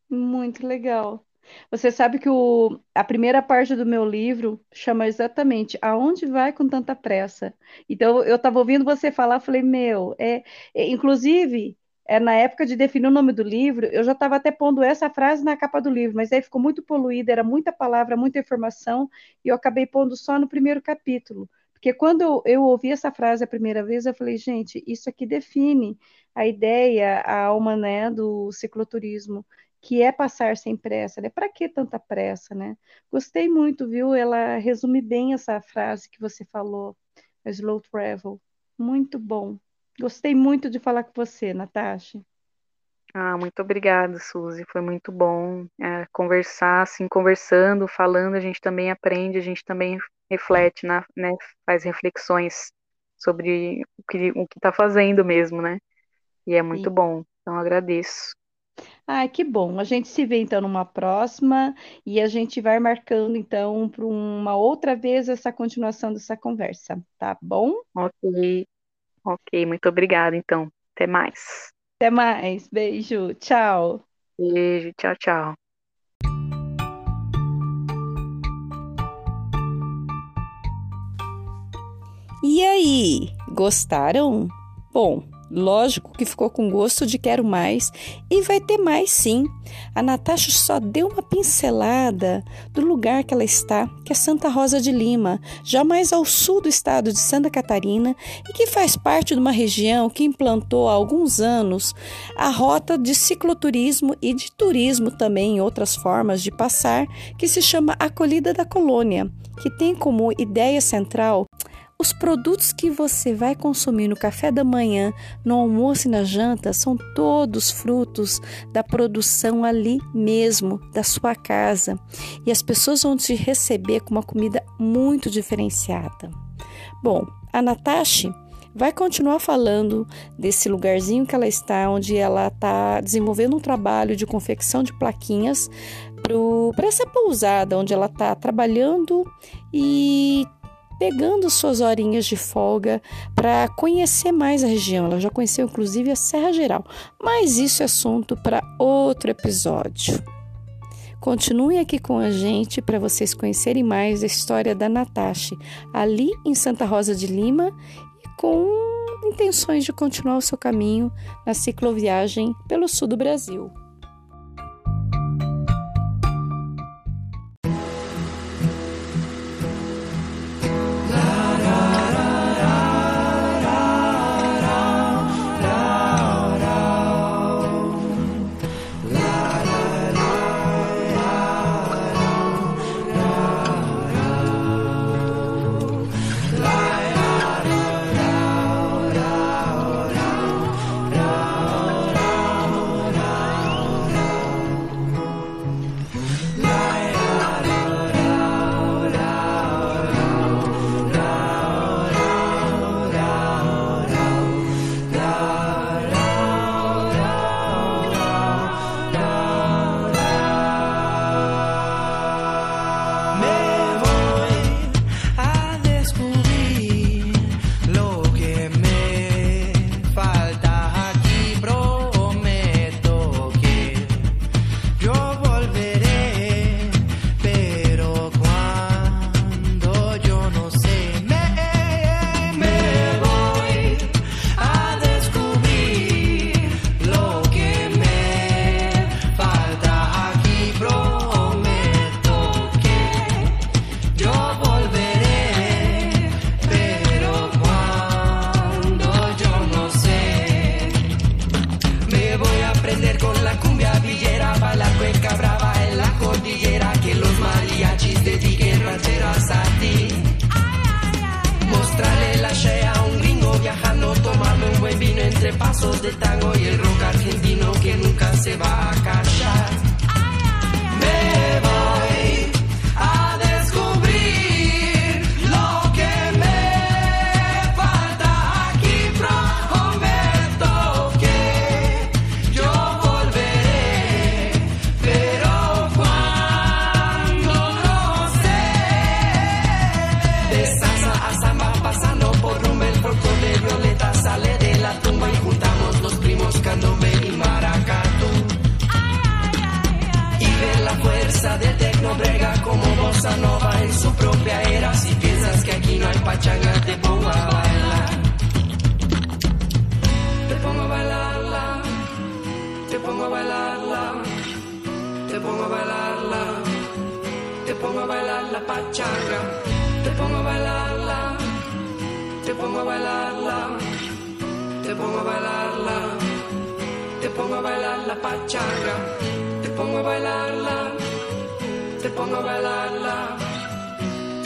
Muito legal. Você sabe que o, a primeira parte do meu livro chama exatamente Aonde vai com tanta pressa? Então, eu estava ouvindo você falar, falei, meu, é, é, inclusive, é, na época de definir o nome do livro, eu já estava até pondo essa frase na capa do livro, mas aí ficou muito poluída, era muita palavra, muita informação, e eu acabei pondo só no primeiro capítulo. Porque quando eu ouvi essa frase a primeira vez, eu falei, gente, isso aqui define a ideia, a alma, né, do cicloturismo, que é passar sem pressa, né? Para que tanta pressa, né? Gostei muito, viu? Ela resume bem essa frase que você falou, slow travel. Muito bom. Gostei muito de falar com você, Natasha. Ah, muito obrigada, Suzy. Foi muito bom é, conversar, assim, conversando, falando, a gente também aprende, a gente também reflete, né, né faz reflexões sobre o que o está fazendo mesmo, né? E é muito Sim. bom. Então agradeço. Ah, que bom. A gente se vê então numa próxima e a gente vai marcando então para uma outra vez essa continuação dessa conversa, tá bom? Ok, ok. Muito obrigada então. Até mais. Até mais. Beijo. Tchau. Beijo. Tchau, tchau. E aí, gostaram? Bom, lógico que ficou com gosto de quero mais e vai ter mais sim. A Natasha só deu uma pincelada do lugar que ela está, que é Santa Rosa de Lima, já mais ao sul do estado de Santa Catarina e que faz parte de uma região que implantou há alguns anos a rota de cicloturismo e de turismo também em outras formas de passar, que se chama Acolhida da Colônia, que tem como ideia central Os produtos que você vai consumir no café da manhã, no almoço e na janta são todos frutos da produção ali mesmo, da sua casa. E as pessoas vão te receber com uma comida muito diferenciada. Bom, a Natasha vai continuar falando desse lugarzinho que ela está, onde ela está desenvolvendo um trabalho de confecção de plaquinhas para essa pousada, onde ela está trabalhando e pegando suas horinhas de folga para conhecer mais a região. Ela já conheceu inclusive a Serra Geral, mas isso é assunto para outro episódio. Continuem aqui com a gente para vocês conhecerem mais a história da Natasha, ali em Santa Rosa de Lima com intenções de continuar o seu caminho na cicloviagem pelo sul do Brasil.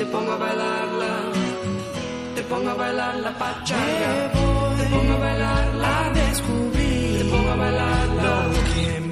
te pongo a bailarla, te pongo a bailar la pachanga, te pongo a bailarla, a descubrir, te pongo a bailarla. Lo que